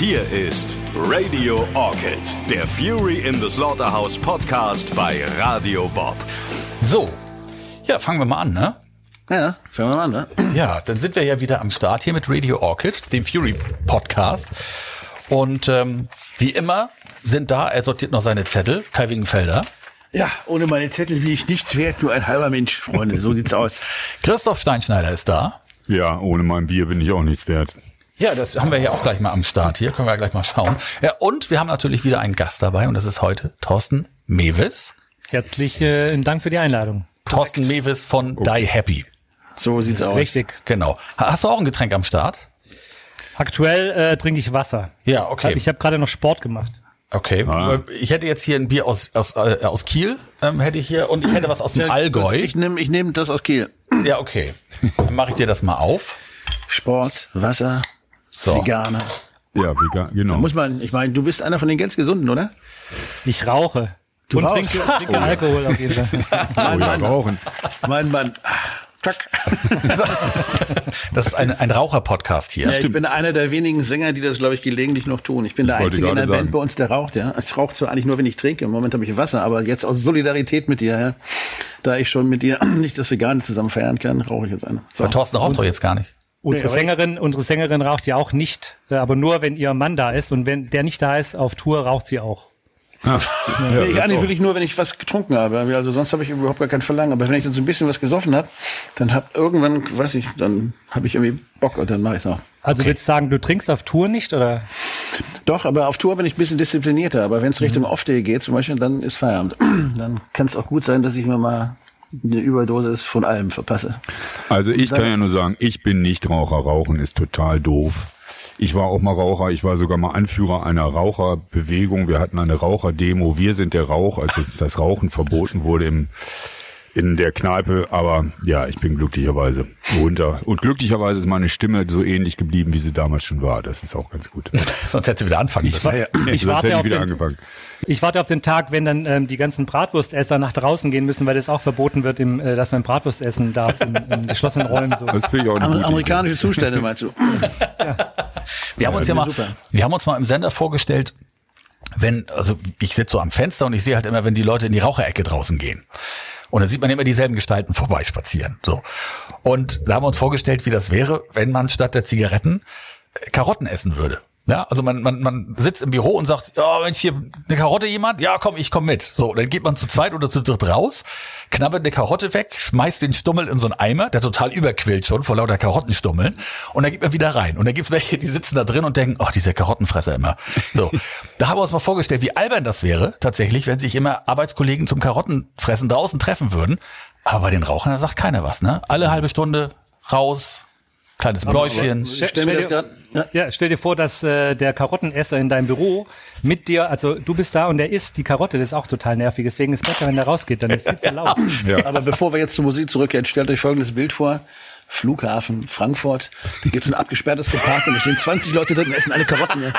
Hier ist Radio Orchid, der Fury in the Slaughterhouse Podcast bei Radio Bob. So, ja, fangen wir mal an, ne? Ja, fangen wir mal an, ne? Ja, dann sind wir ja wieder am Start hier mit Radio Orchid, dem Fury Podcast. Und ähm, wie immer sind da, er sortiert noch seine Zettel, Kai Wingenfelder. Ja, ohne meine Zettel bin ich nichts wert, nur ein halber Mensch, Freunde. So sieht's aus. Christoph Steinschneider ist da. Ja, ohne mein Bier bin ich auch nichts wert. Ja, das haben wir ja auch gleich mal am Start hier. Können wir gleich mal schauen. Ja, und wir haben natürlich wieder einen Gast dabei und das ist heute Thorsten Mewis. Herzlichen Dank für die Einladung. Thorsten Mewis von Die Happy. So sieht's aus. Richtig. Genau. Hast du auch ein Getränk am Start? Aktuell äh, trinke ich Wasser. Ja, okay. Ich habe gerade noch Sport gemacht. Okay. Ah. Ich hätte jetzt hier ein Bier aus, aus, äh, aus Kiel, ähm, hätte ich hier, und ich hätte was aus dem Allgäu. Ich nehme ich nehm das aus Kiel. Ja, okay. Dann mache ich dir das mal auf. Sport, Wasser, So. Veganer. Ja, vegan, genau. Muss man, ich meine, du bist einer von den ganz Gesunden, oder? Ich rauche. und rauchst? trinke, trinke Alkohol auf jeden Fall. oh, ja, rauchen. Mein Mann. Zack. Das ist ein, ein Raucher-Podcast hier. Ja, ich bin einer der wenigen Sänger, die das, glaube ich, gelegentlich noch tun. Ich bin der wollte Einzige in der gerade Band sagen. bei uns, der raucht, ja. Ich rauche zwar eigentlich nur, wenn ich trinke. Im Moment habe ich Wasser, aber jetzt aus Solidarität mit dir, ja. Da ich schon mit dir nicht das Vegane zusammen feiern kann, rauche ich jetzt eine. So. Aber Thorsten raucht doch jetzt gar nicht. Unsere Nee, Sängerin, unsere Sängerin raucht ja auch nicht, äh, aber nur wenn ihr Mann da ist und wenn der nicht da ist auf Tour raucht sie auch. Ja, Nee, ich eigentlich auch. wirklich nur, wenn ich was getrunken habe. Also sonst habe ich überhaupt gar kein Verlangen. Aber wenn ich dann so ein bisschen was gesoffen habe, dann hab irgendwann, weiß ich, dann habe ich irgendwie Bock und dann mache ich es auch. Also willst du sagen, du trinkst auf Tour nicht oder? Doch, aber auf Tour bin ich ein bisschen disziplinierter. Aber wenn es Richtung Off-Day geht zum Beispiel, dann ist Feierabend. Dann kann es auch gut sein, dass ich mir mal eine Überdosis von allem verpasse. Also ich kann ja nur sagen, ich bin nicht Raucher. Rauchen ist total doof. Ich war auch mal Raucher. Ich war sogar mal Anführer einer Raucherbewegung. Wir hatten eine Raucherdemo. Wir sind der Rauch, als das Rauchen verboten wurde im in der Kneipe, aber ja, ich bin glücklicherweise runter. Und glücklicherweise ist meine Stimme so ähnlich geblieben, wie sie damals schon war. Das ist auch ganz gut. Sonst hättest du wieder anfangen müssen. Ich Sonst warte hätte auf ich wieder den- angefangen. Ich warte auf den Tag, wenn dann ähm, die ganzen Bratwurstesser nach draußen gehen müssen, weil das auch verboten wird, im, äh, dass man Bratwurst essen darf in, in geschlossenen Räumen. So. Das finde ich auch Amer gute amerikanische Zustände meinst du? Wir haben uns ja mal, super. wir haben uns mal im Sender vorgestellt, wenn, also ich sitze so am Fenster und ich sehe halt immer, wenn die Leute in die Raucherecke draußen gehen. Und dann sieht man immer dieselben Gestalten vorbeispazieren. So. Und da haben wir uns vorgestellt, wie das wäre, wenn man statt der Zigaretten äh, Karotten essen würde. Ja, also man, man, man sitzt im Büro und sagt, ja, Mensch, hier eine Karotte jemand? Ja, komm, ich komm mit. So, dann geht man zu zweit oder zu dritt raus, knabbert eine Karotte weg, schmeißt den Stummel in so einen Eimer, der total überquillt schon vor lauter Karottenstummeln und dann geht man wieder rein. Und dann gibt's welche, die sitzen da drin und denken, ach, dieser Karottenfresser immer. So, da haben wir uns mal vorgestellt, wie albern das wäre, tatsächlich, wenn sich immer Arbeitskollegen zum Karottenfressen draußen treffen würden. Aber bei den Rauchern, da sagt keiner was, ne? Alle halbe Stunde raus, kleines Bläuschen. Stell Stell dir- grad, ja. Ja, stell dir vor, dass äh, der Karottenesser in deinem Büro mit dir, also du bist da und der isst die Karotte, das ist auch total nervig. Deswegen ist es besser, wenn der rausgeht, dann ist es zu laut. Aber bevor wir jetzt zur Musik zurückkehren, stellt euch folgendes Bild vor. Flughafen Frankfurt, da gibt es ein abgesperrtes Compartment, da stehen 20 Leute drin und essen alle Karotten. Ja.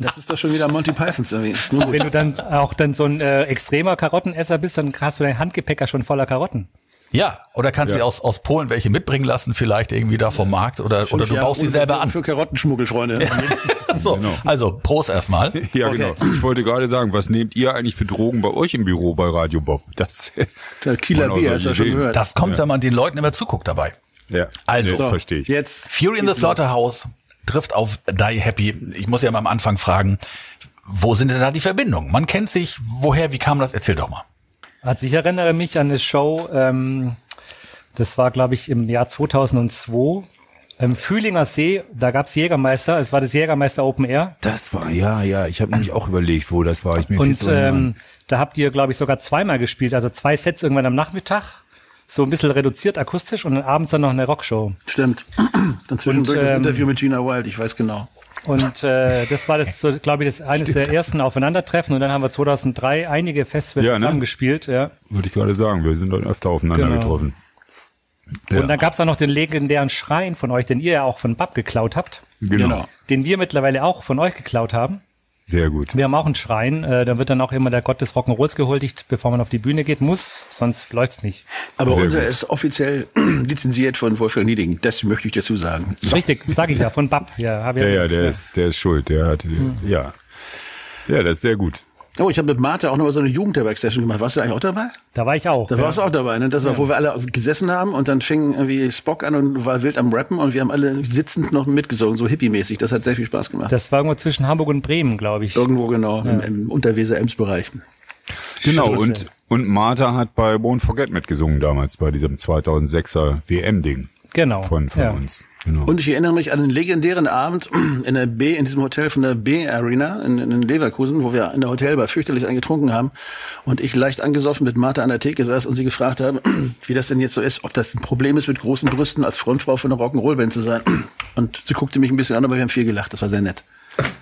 Das ist doch schon wieder Monty Pythons irgendwie. Nur Wenn du dann auch dann so ein äh, extremer Karottenesser bist, dann hast du dein Handgepäcker schon voller Karotten. Ja, oder kannst du aus, aus Polen welche mitbringen lassen, vielleicht irgendwie da vom Markt oder, oder Fünf du Jahre baust sie selber an. Für Karottenschmuggel, Freunde. So, also Prost erstmal. Ja, genau. Ich wollte gerade sagen, was nehmt ihr eigentlich für Drogen bei euch im Büro bei Radio Bob? Das Der Kieler Bier, hast du ja schon gehört. Das kommt, wenn man den Leuten immer zuguckt dabei. ja, Also. das So, verstehe ich. Jetzt. Fury in the Slaughterhouse trifft auf Die Happy. Ich muss ja mal am Anfang fragen, wo sind denn da die Verbindungen? Man kennt sich, woher, wie kam das? Erzähl doch mal. Also ich erinnere mich an eine Show, ähm, das war glaube ich im Jahr 2002, im Fühlinger See, da gab's Jägermeister, es war das Jägermeister Open Air. Das war, ja, ja, ich habe nämlich auch überlegt, wo das war. Ich mir und ähm, da habt ihr glaube ich sogar zweimal gespielt, also zwei Sets irgendwann am Nachmittag, so ein bisschen reduziert akustisch und dann abends dann noch eine Rockshow. Stimmt. Dann zwischendurch Und, das ähm, Interview mit Gina Wild, ich weiß genau. Und äh, das war das, so, glaube ich, das eines der ersten Aufeinandertreffen. Und dann haben wir 2003 einige Festivals Ja, ne? zusammengespielt. Ja. Würde ich gerade sagen, wir sind dann öfter aufeinander Genau. getroffen. Ja. Und dann gab's da noch den legendären Schrein von euch, den ihr ja auch von Bab geklaut habt, Genau. den wir mittlerweile auch von euch geklaut haben. Sehr gut. Wir haben auch einen Schrein, äh, da wird dann auch immer der Gott des Rock'n'Rolls gehuldigt, bevor man auf die Bühne geht. Muss, sonst läuft's nicht. Aber Sehr unser gut. ist offiziell lizenziert von Wolfgang Nieding. Das möchte ich dazu sagen. Richtig, sag ich ja, von Bab. Ja, hab Ja, ja, der ist, der ist schuld. Der hat, ja. Ja, das ist sehr gut. Oh, ich habe mit Martha auch noch mal so eine Jugendherberg-Session gemacht. Warst du eigentlich auch dabei? Da war ich auch. Da ja. warst du auch dabei, ne? Das war, wo wir alle gesessen haben und dann fing irgendwie Spock an und war wild am Rappen und wir haben alle sitzend noch mitgesungen, so hippie-mäßig. Das hat sehr viel Spaß gemacht. Das war irgendwo zwischen Hamburg und Bremen, glaube ich. Irgendwo genau, im, im Unterweser-Ems-Bereich. Genau. Und, und Martha hat bei Won't Forget mitgesungen damals, bei diesem 2006er WM-Ding Genau. von, von ja. uns. Genau. Und ich erinnere mich an einen legendären Abend in der B, in diesem Hotel von der B Arena in, in Leverkusen, wo wir in der Hotelbar fürchterlich eingetrunken haben und ich leicht angesoffen mit Martha an der Theke saß und sie gefragt habe, wie das denn jetzt so ist, ob das ein Problem ist, mit großen Brüsten als Frontfrau von einer Rock'n'Roll-Band zu sein. Und sie guckte mich ein bisschen an, aber wir haben viel gelacht. Das war sehr nett.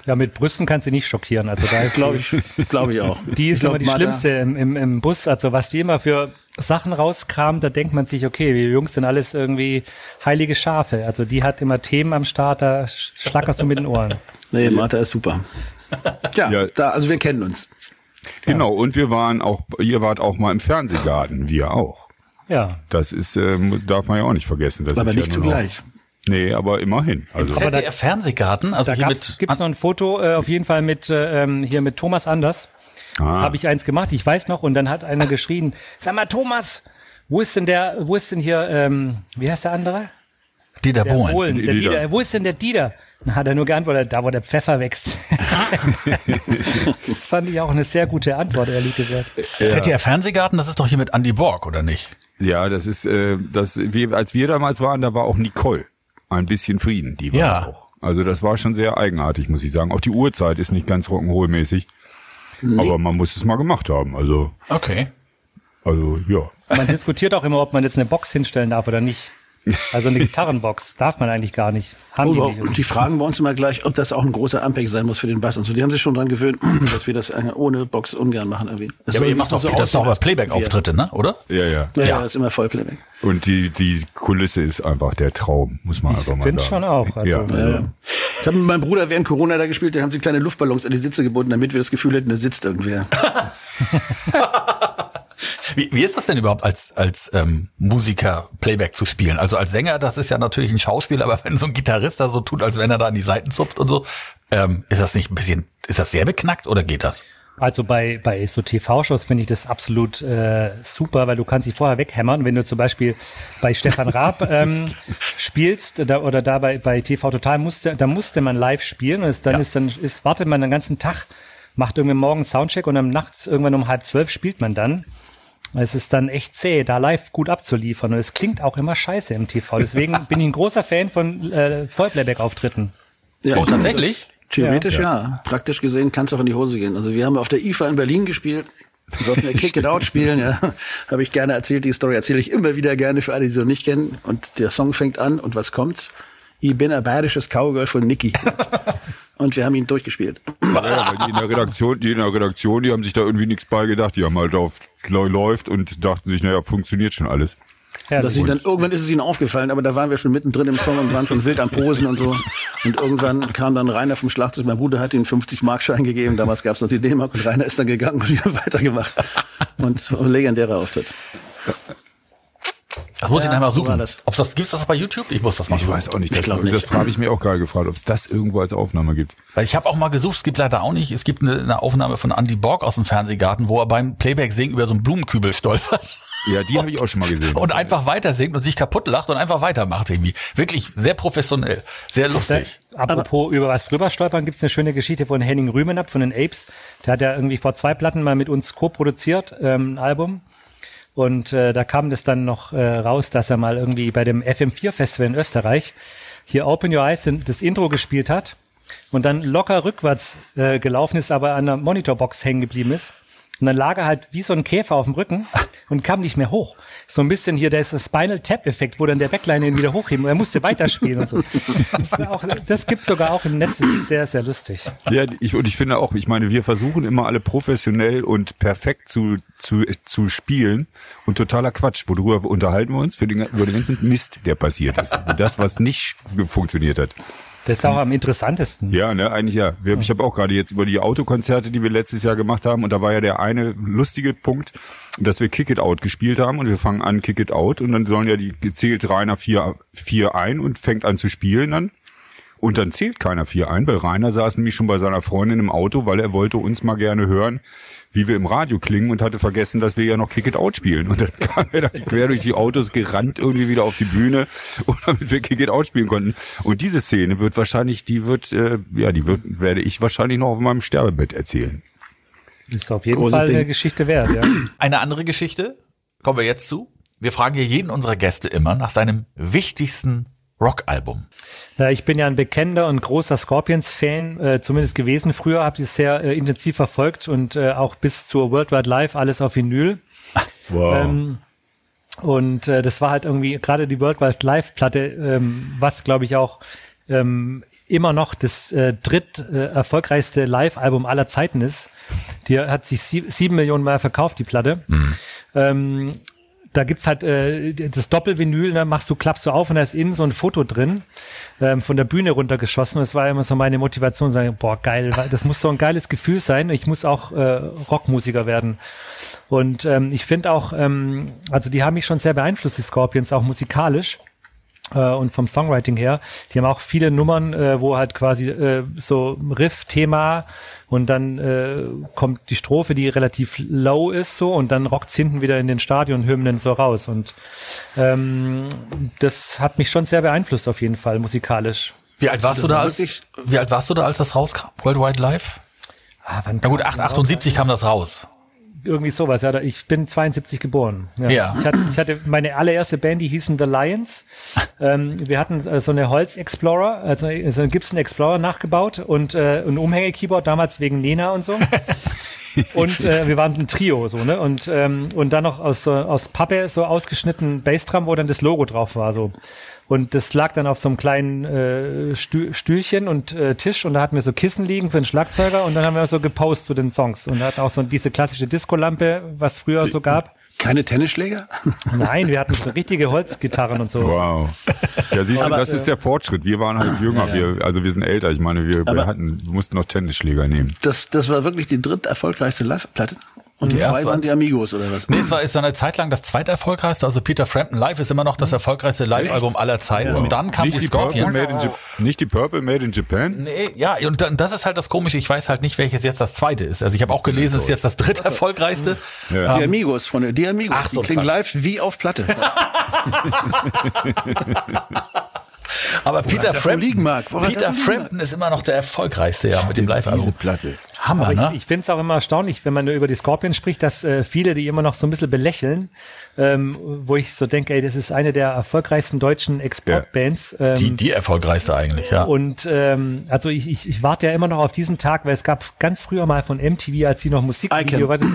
ja, mit Brüsten kannst du nicht schockieren. Also da ist, Glaube ich, glaube ich auch. Die ist ich glaub, immer die Martha- schlimmste im, im, im Bus. Also was die immer für Sachen rauskramt, da denkt man sich, okay, wir Jungs sind alles irgendwie heilige Schafe. Also die hat immer Themen am Start, da sch- schlackerst du mit den Ohren. Nee, Martha ist super. Ja, Ja. Da, also wir kennen uns. Genau. Und wir waren auch, ihr wart auch mal im Fernsehgarten, wir auch. Ja. Das ist, ähm, darf man ja auch nicht vergessen. Das Aber ist nicht ja zugleich. Nee, aber immerhin. Also, ZDF Fernsehgarten, also Da hier gibt's noch ein Foto, äh, auf jeden Fall mit äh, ähm, hier mit Thomas Anders. Ah, Habe ich eins gemacht, ich weiß noch, und dann hat einer geschrien, sag mal Thomas, wo ist denn der, wo ist denn hier, ähm, wie heißt der andere? Dieter Der Bohlen. Bohlen, der Dieter. Dieter. Wo ist denn der Dieter? Dann hat er nur geantwortet, da wo der Pfeffer wächst. das fand ich auch eine sehr gute Antwort, ehrlich gesagt. ZDF Fernsehgarten, das ist doch hier mit Andy Borg, oder nicht? ja, das ist, äh, das, wir, als wir damals waren, da war auch Nicole. Ein bisschen Frieden, die war Ja. auch. Also das war schon sehr eigenartig, muss ich sagen. Auch die Uhrzeit ist nicht ganz Rock'n'Roll-mäßig. Aber man muss es mal gemacht haben. Also, Okay. also ja. Man diskutiert auch immer, ob man jetzt eine Box hinstellen darf oder nicht. Also eine Gitarrenbox darf man eigentlich gar nicht. Haben die Oh, nicht. und die fragen bei uns immer gleich, ob das auch ein großer Ampeg sein muss für den Bass und so. Die haben sich schon dran gewöhnt, dass wir das äh, ohne Box ungern machen irgendwie. Das Ja, aber ihr macht doch, so das doch könnten Playback-Auftritte, ne? Oder? Ja, ja. Ja, Ja. ja, ist immer Vollplayback. Und die, die Kulisse ist einfach der Traum, muss man einfach mal sagen. finde schon auch, also- ja, Ja, also, Ja. Ich habe mit meinem Bruder während Corona da gespielt, da haben sie kleine Luftballons an die Sitze gebunden, damit wir das Gefühl hätten, da sitzt irgendwer. Wie, wie ist das denn überhaupt als als ähm, Musiker Playback zu spielen? Also als Sänger, das ist ja natürlich ein Schauspiel, aber wenn so ein Gitarrist da so tut, als wenn er da an die Seiten zupft und so, ähm, ist das nicht ein bisschen, ist das sehr beknackt oder geht das? Also bei, bei so TV-Shows finde ich das absolut äh, super, weil du kannst dich vorher weghämmern. Wenn du zum Beispiel bei Stefan Raab ähm, spielst da, oder da bei, bei TV Total musste, da musste man live spielen und es, dann Ja. ist dann ist wartet man den ganzen Tag, macht irgendwie morgens Soundcheck und dann nachts irgendwann um halb zwölf spielt man dann. Es ist dann echt zäh, da live gut abzuliefern und es klingt auch immer scheiße im TV. Deswegen bin ich ein großer Fan von äh, Vollplayback-Auftritten. Ja, Oh, tatsächlich? Das, theoretisch ja. Praktisch gesehen kann es auch in die Hose gehen. Also wir haben auf der IFA in Berlin gespielt. Wir sollten ja Kick It Out spielen, ja. Habe ich gerne erzählt. Die Story erzähle ich immer wieder gerne für alle, die sie noch nicht kennen. Und der Song fängt an und was kommt? Ich bin ein bayerisches Cowgirl von Nicky. und wir haben ihn durchgespielt. Ja, weil die in der Redaktion, die in der Redaktion, die haben sich da irgendwie nichts bei gedacht. Die haben halt auf läuft und dachten sich, naja, funktioniert schon alles. Dass sie dann, irgendwann ist es ihnen aufgefallen, aber da waren wir schon mittendrin im Song und waren schon wild am Posen und so. Und irgendwann kam dann Rainer vom Schlagzeug. Mein Bruder hat ihm 50 Markschein gegeben. Damals gab es noch die D-Mark und Rainer ist dann gegangen und wir haben weitergemacht. Und ein legendärer Auftritt. Das muss ich Ja, so war suchen. das. Ob's das gibt's das bei YouTube? Ich muss das mal Ich suchen. weiß auch nicht, Ich das, das habe ich mir auch gerade gefragt, ob es das irgendwo als Aufnahme gibt. Weil ich habe auch mal gesucht, es gibt leider auch nicht. Es gibt eine, eine Aufnahme von Andy Borg aus dem Fernsehgarten, wo er beim Playback singen über so einen Blumenkübel stolpert. Ja, die habe ich auch schon mal gesehen. Und einfach weiter singt und sich kaputt lacht und einfach weitermacht irgendwie. Wirklich sehr professionell, sehr lustig. Apropos über was drüber stolpern, gibt's eine schöne Geschichte von Henning Rümenab von den Apes. Der hat ja irgendwie vor zwei Platten mal mit uns co-produziert, ähm, ein Album. Und äh, da kam das dann noch äh, raus, dass er mal irgendwie bei dem FM4 Festival in Österreich hier Open Your Eyes das Intro gespielt hat und dann locker rückwärts äh, gelaufen ist, aber an der Monitorbox hängen geblieben ist. Und dann lag er halt wie so ein Käfer auf dem Rücken und kam nicht mehr hoch. So ein bisschen hier, da ist das Spinal Tap Effekt, wo dann der Backline ihn wieder hochheben. Er musste weiterspielen und so. Das, auch, das gibt's sogar auch im Netz. Das ist sehr, sehr lustig. Ja, ich, und ich finde auch, ich meine, wir versuchen immer alle professionell und perfekt zu, zu, zu spielen und totaler Quatsch. Worüber unterhalten wir uns? Für den, über den ganzen Mist, der passiert ist. Und das, was nicht funktioniert hat. Das ist auch am interessantesten. Ja, ne, eigentlich ja. Wir, ich habe auch gerade jetzt über die Autokonzerte, die wir letztes Jahr gemacht haben, und da war ja der eine lustige Punkt, dass wir Kick It Out gespielt haben und wir fangen an Kick It Out und dann sollen ja die gezählt Rainer vier, vier ein und fängt an zu spielen dann. Und dann zählt keiner vier ein, weil Rainer saß nämlich schon bei seiner Freundin im Auto, weil er wollte uns mal gerne hören, wie wir im Radio klingen und hatte vergessen, dass wir ja noch Kick It Out spielen. Und dann kam er da quer durch die Autos gerannt irgendwie wieder auf die Bühne, und damit wir Kick It Out spielen konnten. Und diese Szene wird wahrscheinlich, die wird, äh, ja, die wird, werde ich wahrscheinlich noch auf meinem Sterbebett erzählen. Ist auf jeden Großes Fall eine Ding. Geschichte wert, ja. Eine andere Geschichte, kommen wir jetzt zu. Wir fragen hier jeden unserer Gäste immer nach seinem wichtigsten Rockalbum. Na, ich bin ja ein bekennender und großer Scorpions-Fan, äh, zumindest gewesen. Früher habe ich es sehr äh, intensiv verfolgt und äh, auch bis zur Worldwide Live alles auf Vinyl. Wow. Ähm, und äh, das war halt irgendwie gerade die Worldwide Live-Platte, ähm, was glaube ich auch ähm, immer noch das äh, dritt äh, erfolgreichste Live-Album aller Zeiten ist. Die hat sich sieb sieben Millionen Mal verkauft, die Platte. Ähm, da gibt's halt äh, das Doppelvinyl, ne, machst du, klappst du auf und da ist innen so ein Foto drin, ähm, von der Bühne runtergeschossen. Das war immer so meine Motivation, sagen, boah, geil, das muss so ein geiles Gefühl sein. Ich muss auch äh, Rockmusiker werden. Und ähm, ich finde auch, ähm, also die haben mich schon sehr beeinflusst, die Scorpions, auch musikalisch und vom Songwriting her. Die haben auch viele Nummern, äh, wo halt quasi äh, so Riff-Thema und dann äh, kommt die Strophe, die relativ low ist so und dann rockt's hinten wieder in den Stadionhymnen so raus und ähm, das hat mich schon sehr beeinflusst auf jeden Fall musikalisch. Wie alt warst du da als, wirklich- wie alt warst du da, als das rauskam? Worldwide Live? Ah, wann Na gut, kam 8, das 78 kam das raus. Irgendwie sowas. Ja, ich bin 72 geboren. Ja. Ja. Ich, hatte, ich hatte meine allererste Band, die hießen The Lions. Ähm, wir hatten äh, so eine Holz Explorer, also so einen Gibson Explorer nachgebaut und äh, ein Umhänge-Keyboard damals wegen Nena und so. und äh, wir waren ein Trio so ne und ähm, und dann noch aus so, aus Pappe so ausgeschnitten Bassdrum, wo dann das Logo drauf war so. Und das lag dann auf so einem kleinen äh, Stü Stühlchen und äh, Tisch und da hatten wir so Kissen liegen für den Schlagzeuger und dann haben wir so gepostet zu den Songs und hat auch so diese klassische Discolampe, was früher so gab. Keine Tennisschläger? Nein, wir hatten so richtige Holzgitarren und so. Wow. Ja, siehst du, Aber, das ist der Fortschritt. Wir waren halt jünger, wir, also wir sind älter. Ich meine, wir, wir hatten, wir mussten noch Tennisschläger nehmen. Das, das war wirklich die dritt erfolgreichste Live-Platte. Und die Die zwei waren war- die Amigos oder was? Nee, es war, es war eine Zeit lang das zweiterfolgreichste. Also Peter Frampton Live ist immer noch das erfolgreichste Live-Album aller Zeiten. Und dann kam nicht, die die Purple Scorpions. made in Jap- nicht die Purple Made in Japan? Nee, ja, und dann, das ist halt das Komische. Ich weiß halt nicht, welches jetzt das zweite ist. Also ich habe auch gelesen, es ist jetzt das dritte erfolgreichste. Ja. Die Amigos, Freunde, die Amigos. Ach so, die klingen live wie auf Platte. Aber Peter Frampton? Woran Peter wohl liegen Frampton ist immer noch der erfolgreichste, ja, mit dem Live-Album. Platte. Hammer, Aber ne? ich, ich finde es auch immer erstaunlich, wenn man nur über die Scorpions spricht, dass äh, viele die immer noch so ein bisschen belächeln, ähm, wo ich so denke, ey, das ist eine der erfolgreichsten deutschen Exportbands. Ähm, die, die erfolgreichste eigentlich, ja. Und ähm, also ich, ich, ich warte ja immer noch auf diesen Tag, weil es gab ganz früher mal von MTV, als sie noch Musikvideo warte,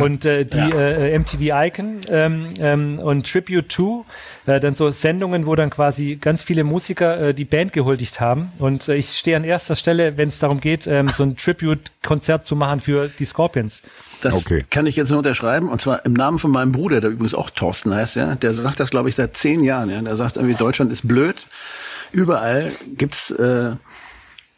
und äh, die äh, MTV Icon ähm, ähm, und Tribute to, äh, dann so Sendungen, wo dann quasi ganz viele Musiker äh, die Band gehuldigt haben. Und äh, ich stehe an erster Stelle, wenn es darum geht, ähm, so ein Tribute-Konzert zu machen für die Scorpions. Das Okay. kann ich jetzt nur unterschreiben. Und zwar im Namen von meinem Bruder, der übrigens auch Thorsten heißt, ja. Der sagt das, glaube ich, seit zehn Jahren, ja. Der sagt irgendwie, Deutschland ist blöd. Überall gibt's äh,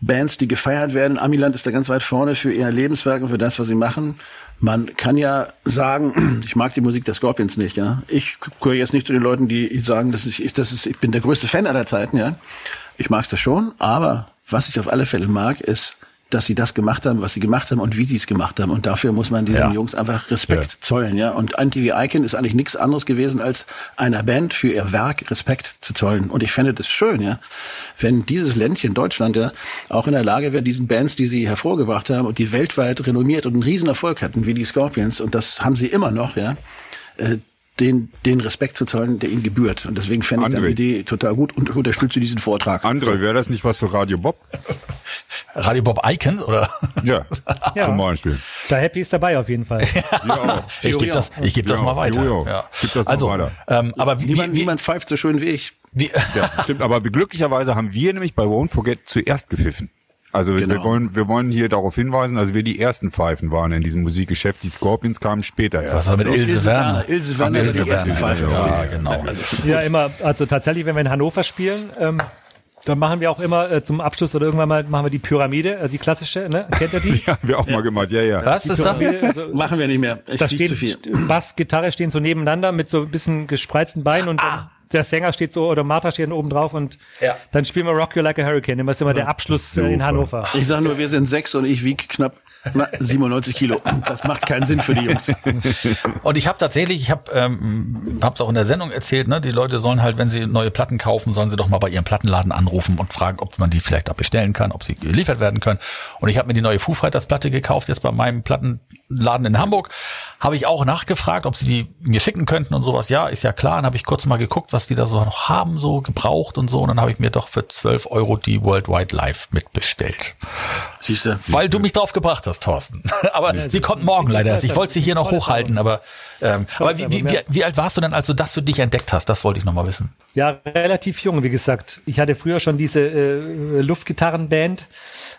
Bands, die gefeiert werden. Amiland ist da ganz weit vorne für ihr Lebenswerk und für das, was sie machen. Man kann ja sagen, ich mag die Musik der Scorpions nicht, ja. Ich gehöre jetzt nicht zu den Leuten, die sagen, dass ich, das ist, ich bin der größte Fan aller Zeiten, ja. Ich mag's das schon, aber was ich auf alle Fälle mag, ist, dass sie das gemacht haben, was sie gemacht haben und wie sie es gemacht haben. Und dafür muss man diesen Ja. Jungs einfach Respekt Ja. zollen, ja. Und Anti Icon ist eigentlich nichts anderes gewesen, als einer Band für ihr Werk Respekt zu zollen. Und ich fände das schön, ja, wenn dieses Ländchen Deutschland ja auch in der Lage wäre, diesen Bands, die sie hervorgebracht haben und die weltweit renommiert und einen Riesenerfolg hatten, wie die Scorpions, und das haben sie immer noch, ja, äh, den, den Respekt zu zollen, der ihnen gebührt. Und deswegen fände ich André. die Idee total gut und unterstütze diesen Vortrag. André, wäre das nicht was für Radio Bob? Radio Bob Icons, oder? Ja, Ja. zum Beispiel. Da Happy ist dabei auf jeden Fall. Ja, auch. Ich gebe das, ich gebe das Ja, mal weiter. Jojo. Ja. Gib das mal also, weiter. Ähm, aber wie, Niemand, wie, wie, niemand pfeift so schön wie ich. wie, Ja, stimmt. Aber glücklicherweise haben wir nämlich bei Won't Forget zuerst gepfiffen. Also wir Genau. wollen wir wollen hier darauf hinweisen, dass wir die ersten Pfeifen waren in diesem Musikgeschäft. Die Scorpions kamen später was erst. war mit Ilse Ilse Werner? Ilse Werner war die erste Werner. Pfeife. Ja, genau. Ja, immer, also tatsächlich, wenn wir in Hannover spielen, ähm, Dann machen wir auch immer äh, zum Abschluss oder irgendwann mal machen wir die Pyramide, also die klassische, ne? Kennt ihr die? Ja, haben wir auch mal gemacht, ja, ja. Was ist das? Pyramide, also, Machen wir nicht mehr. Ich da flieg zu stehen viel. Bass, Gitarre stehen so nebeneinander mit so ein bisschen gespreizten Beinen und dann der Sänger steht so oder Martha steht oben drauf und Ja. dann spielen wir Rock You Like a Hurricane. Immer ist immer der Abschluss äh, in Super. Hannover. Ich sage nur, wir sind sechs und ich wiege knapp na, 97 Kilo. Das macht keinen Sinn für die Jungs. Und ich habe tatsächlich, ich habe ähm, hab's auch in der Sendung erzählt, ne, die Leute sollen halt, wenn sie neue Platten kaufen, sollen sie doch mal bei ihrem Plattenladen anrufen und fragen, ob man die vielleicht auch bestellen kann, ob sie geliefert werden können. Und ich habe mir die neue Foo Fighters Platte gekauft, jetzt bei meinem Plattenladen in Hamburg. Habe ich auch nachgefragt, ob sie die mir schicken könnten und sowas. Ja, ist ja klar. Dann habe ich kurz mal geguckt, was die da so noch haben, so gebraucht und so. Und dann habe ich mir doch für 12 Euro die Worldwide Live mitbestellt. Siehst du? Weil du mich drauf gebracht hast, Thorsten. aber sie kommt morgen leider. Ich wollte sie hier noch hochhalten, aber, ähm, aber wie, wie, wie, wie alt warst du denn, als du das für dich entdeckt hast? Das wollte ich noch mal wissen. Ja, relativ jung, wie gesagt. Ich hatte früher schon diese äh, Luftgitarrenband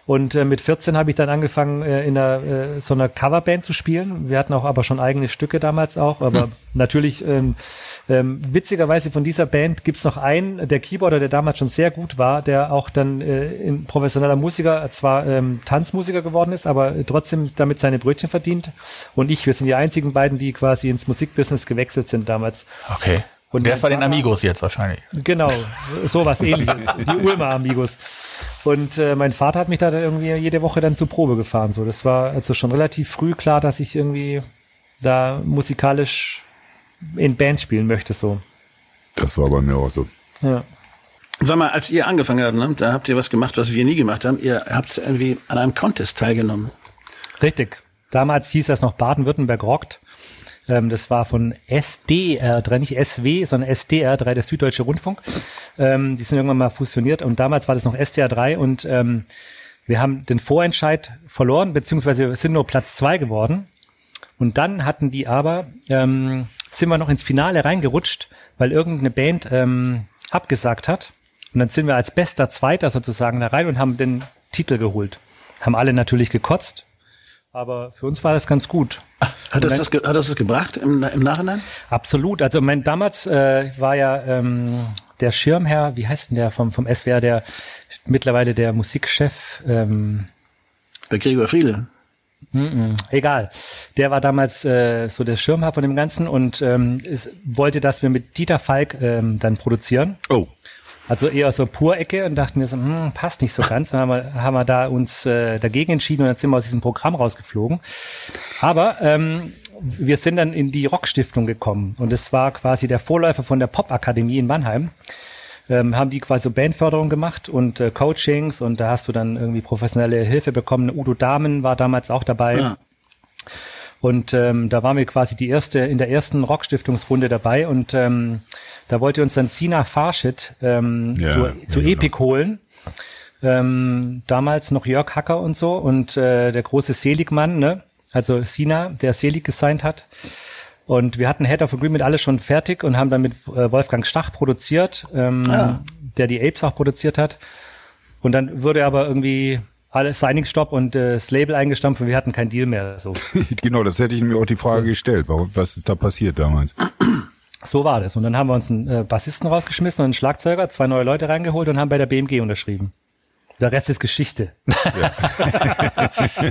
und äh, mit 14 habe ich dann angefangen, äh, in einer, äh, so einer Coverband zu spielen. Wir hatten auch aber schon eigene Stücke damals auch, aber natürlich ähm, ähm, witzigerweise von dieser Band gibt's noch einen, der Keyboarder, der damals schon sehr gut war, der auch dann äh, in professioneller Musiker, zwar ähm, Tanzmusiker geworden ist, aber trotzdem damit seine Brötchen verdient. Und ich, wir sind die einzigen beiden, die quasi ins Musikbusiness gewechselt sind damals. Okay. Und der ist bei den Amigos jetzt wahrscheinlich. Genau, sowas ähnliches. Die Ulmer Amigos. Und äh, mein Vater hat mich da irgendwie jede Woche dann zur Probe gefahren. So, das war also schon relativ früh klar, dass ich irgendwie da musikalisch in Bands spielen möchte. So. Das war bei mir auch so. Ja. Sag mal, als ihr angefangen habt, ne, da habt ihr was gemacht, was wir nie gemacht haben. Ihr habt irgendwie an einem Contest teilgenommen. Richtig. Damals hieß das noch Baden-Württemberg rockt. Ähm, das war von SDR3, nicht SW, sondern SDR3, der Süddeutsche Rundfunk. Ähm, die sind irgendwann mal fusioniert und damals war das noch SDR3 und ähm, wir haben den Vorentscheid verloren, beziehungsweise wir sind nur Platz zwei geworden. Und dann hatten die aber, ähm, sind wir noch ins Finale reingerutscht, weil irgendeine Band ähm, abgesagt hat. Und dann sind wir als bester Zweiter sozusagen da rein und haben den Titel geholt. Haben alle natürlich gekotzt, aber für uns war das ganz gut. Hat das, das, hat das das gebracht im, im Nachhinein? Absolut. Also mein damals äh, war ja ähm, der Schirmherr, wie heißt denn der vom vom SWR, der mittlerweile der Musikchef. Ähm, Bei Gregor Friedel. Egal. Der war damals äh, so der Schirmherr von dem Ganzen und ähm, es wollte, dass wir mit Dieter Falk ähm, dann produzieren. Oh. Also eher so Purecke und dachten wir so, hm, passt nicht so ganz. Dann haben wir, haben wir da uns äh, dagegen entschieden und dann sind wir aus diesem Programm rausgeflogen. Aber ähm, wir sind dann in die Rockstiftung gekommen und es war quasi der Vorläufer von der Popakademie in Mannheim. Ähm, haben die quasi Bandförderung gemacht und äh, Coachings und da hast du dann irgendwie professionelle Hilfe bekommen. Udo Dahmen war damals auch dabei. Ja. Und ähm, da waren wir quasi die erste in der ersten Rockstiftungsrunde dabei und ähm, da wollte uns dann Sina Farshid ähm, Ja, zu, ja, zu genau. Epic holen. Ähm, damals noch Jörg Hacker und so und äh, der große Seligmann, ne? Also Sina, der Selig gesigned hat. Und wir hatten Head of Agreement alles schon fertig und haben dann mit äh, Wolfgang Stach produziert, ähm, Ah. der die Apes auch produziert hat. Und dann wurde aber irgendwie alles Signing-Stopp und äh, das Label eingestampft und wir hatten keinen Deal mehr. So. genau, das hätte ich mir auch die Frage gestellt. Warum, was ist da passiert damals? So war das. Und dann haben wir uns einen äh, Bassisten rausgeschmissen und einen Schlagzeuger, zwei neue Leute reingeholt und haben bei der BMG unterschrieben. Der Rest ist Geschichte.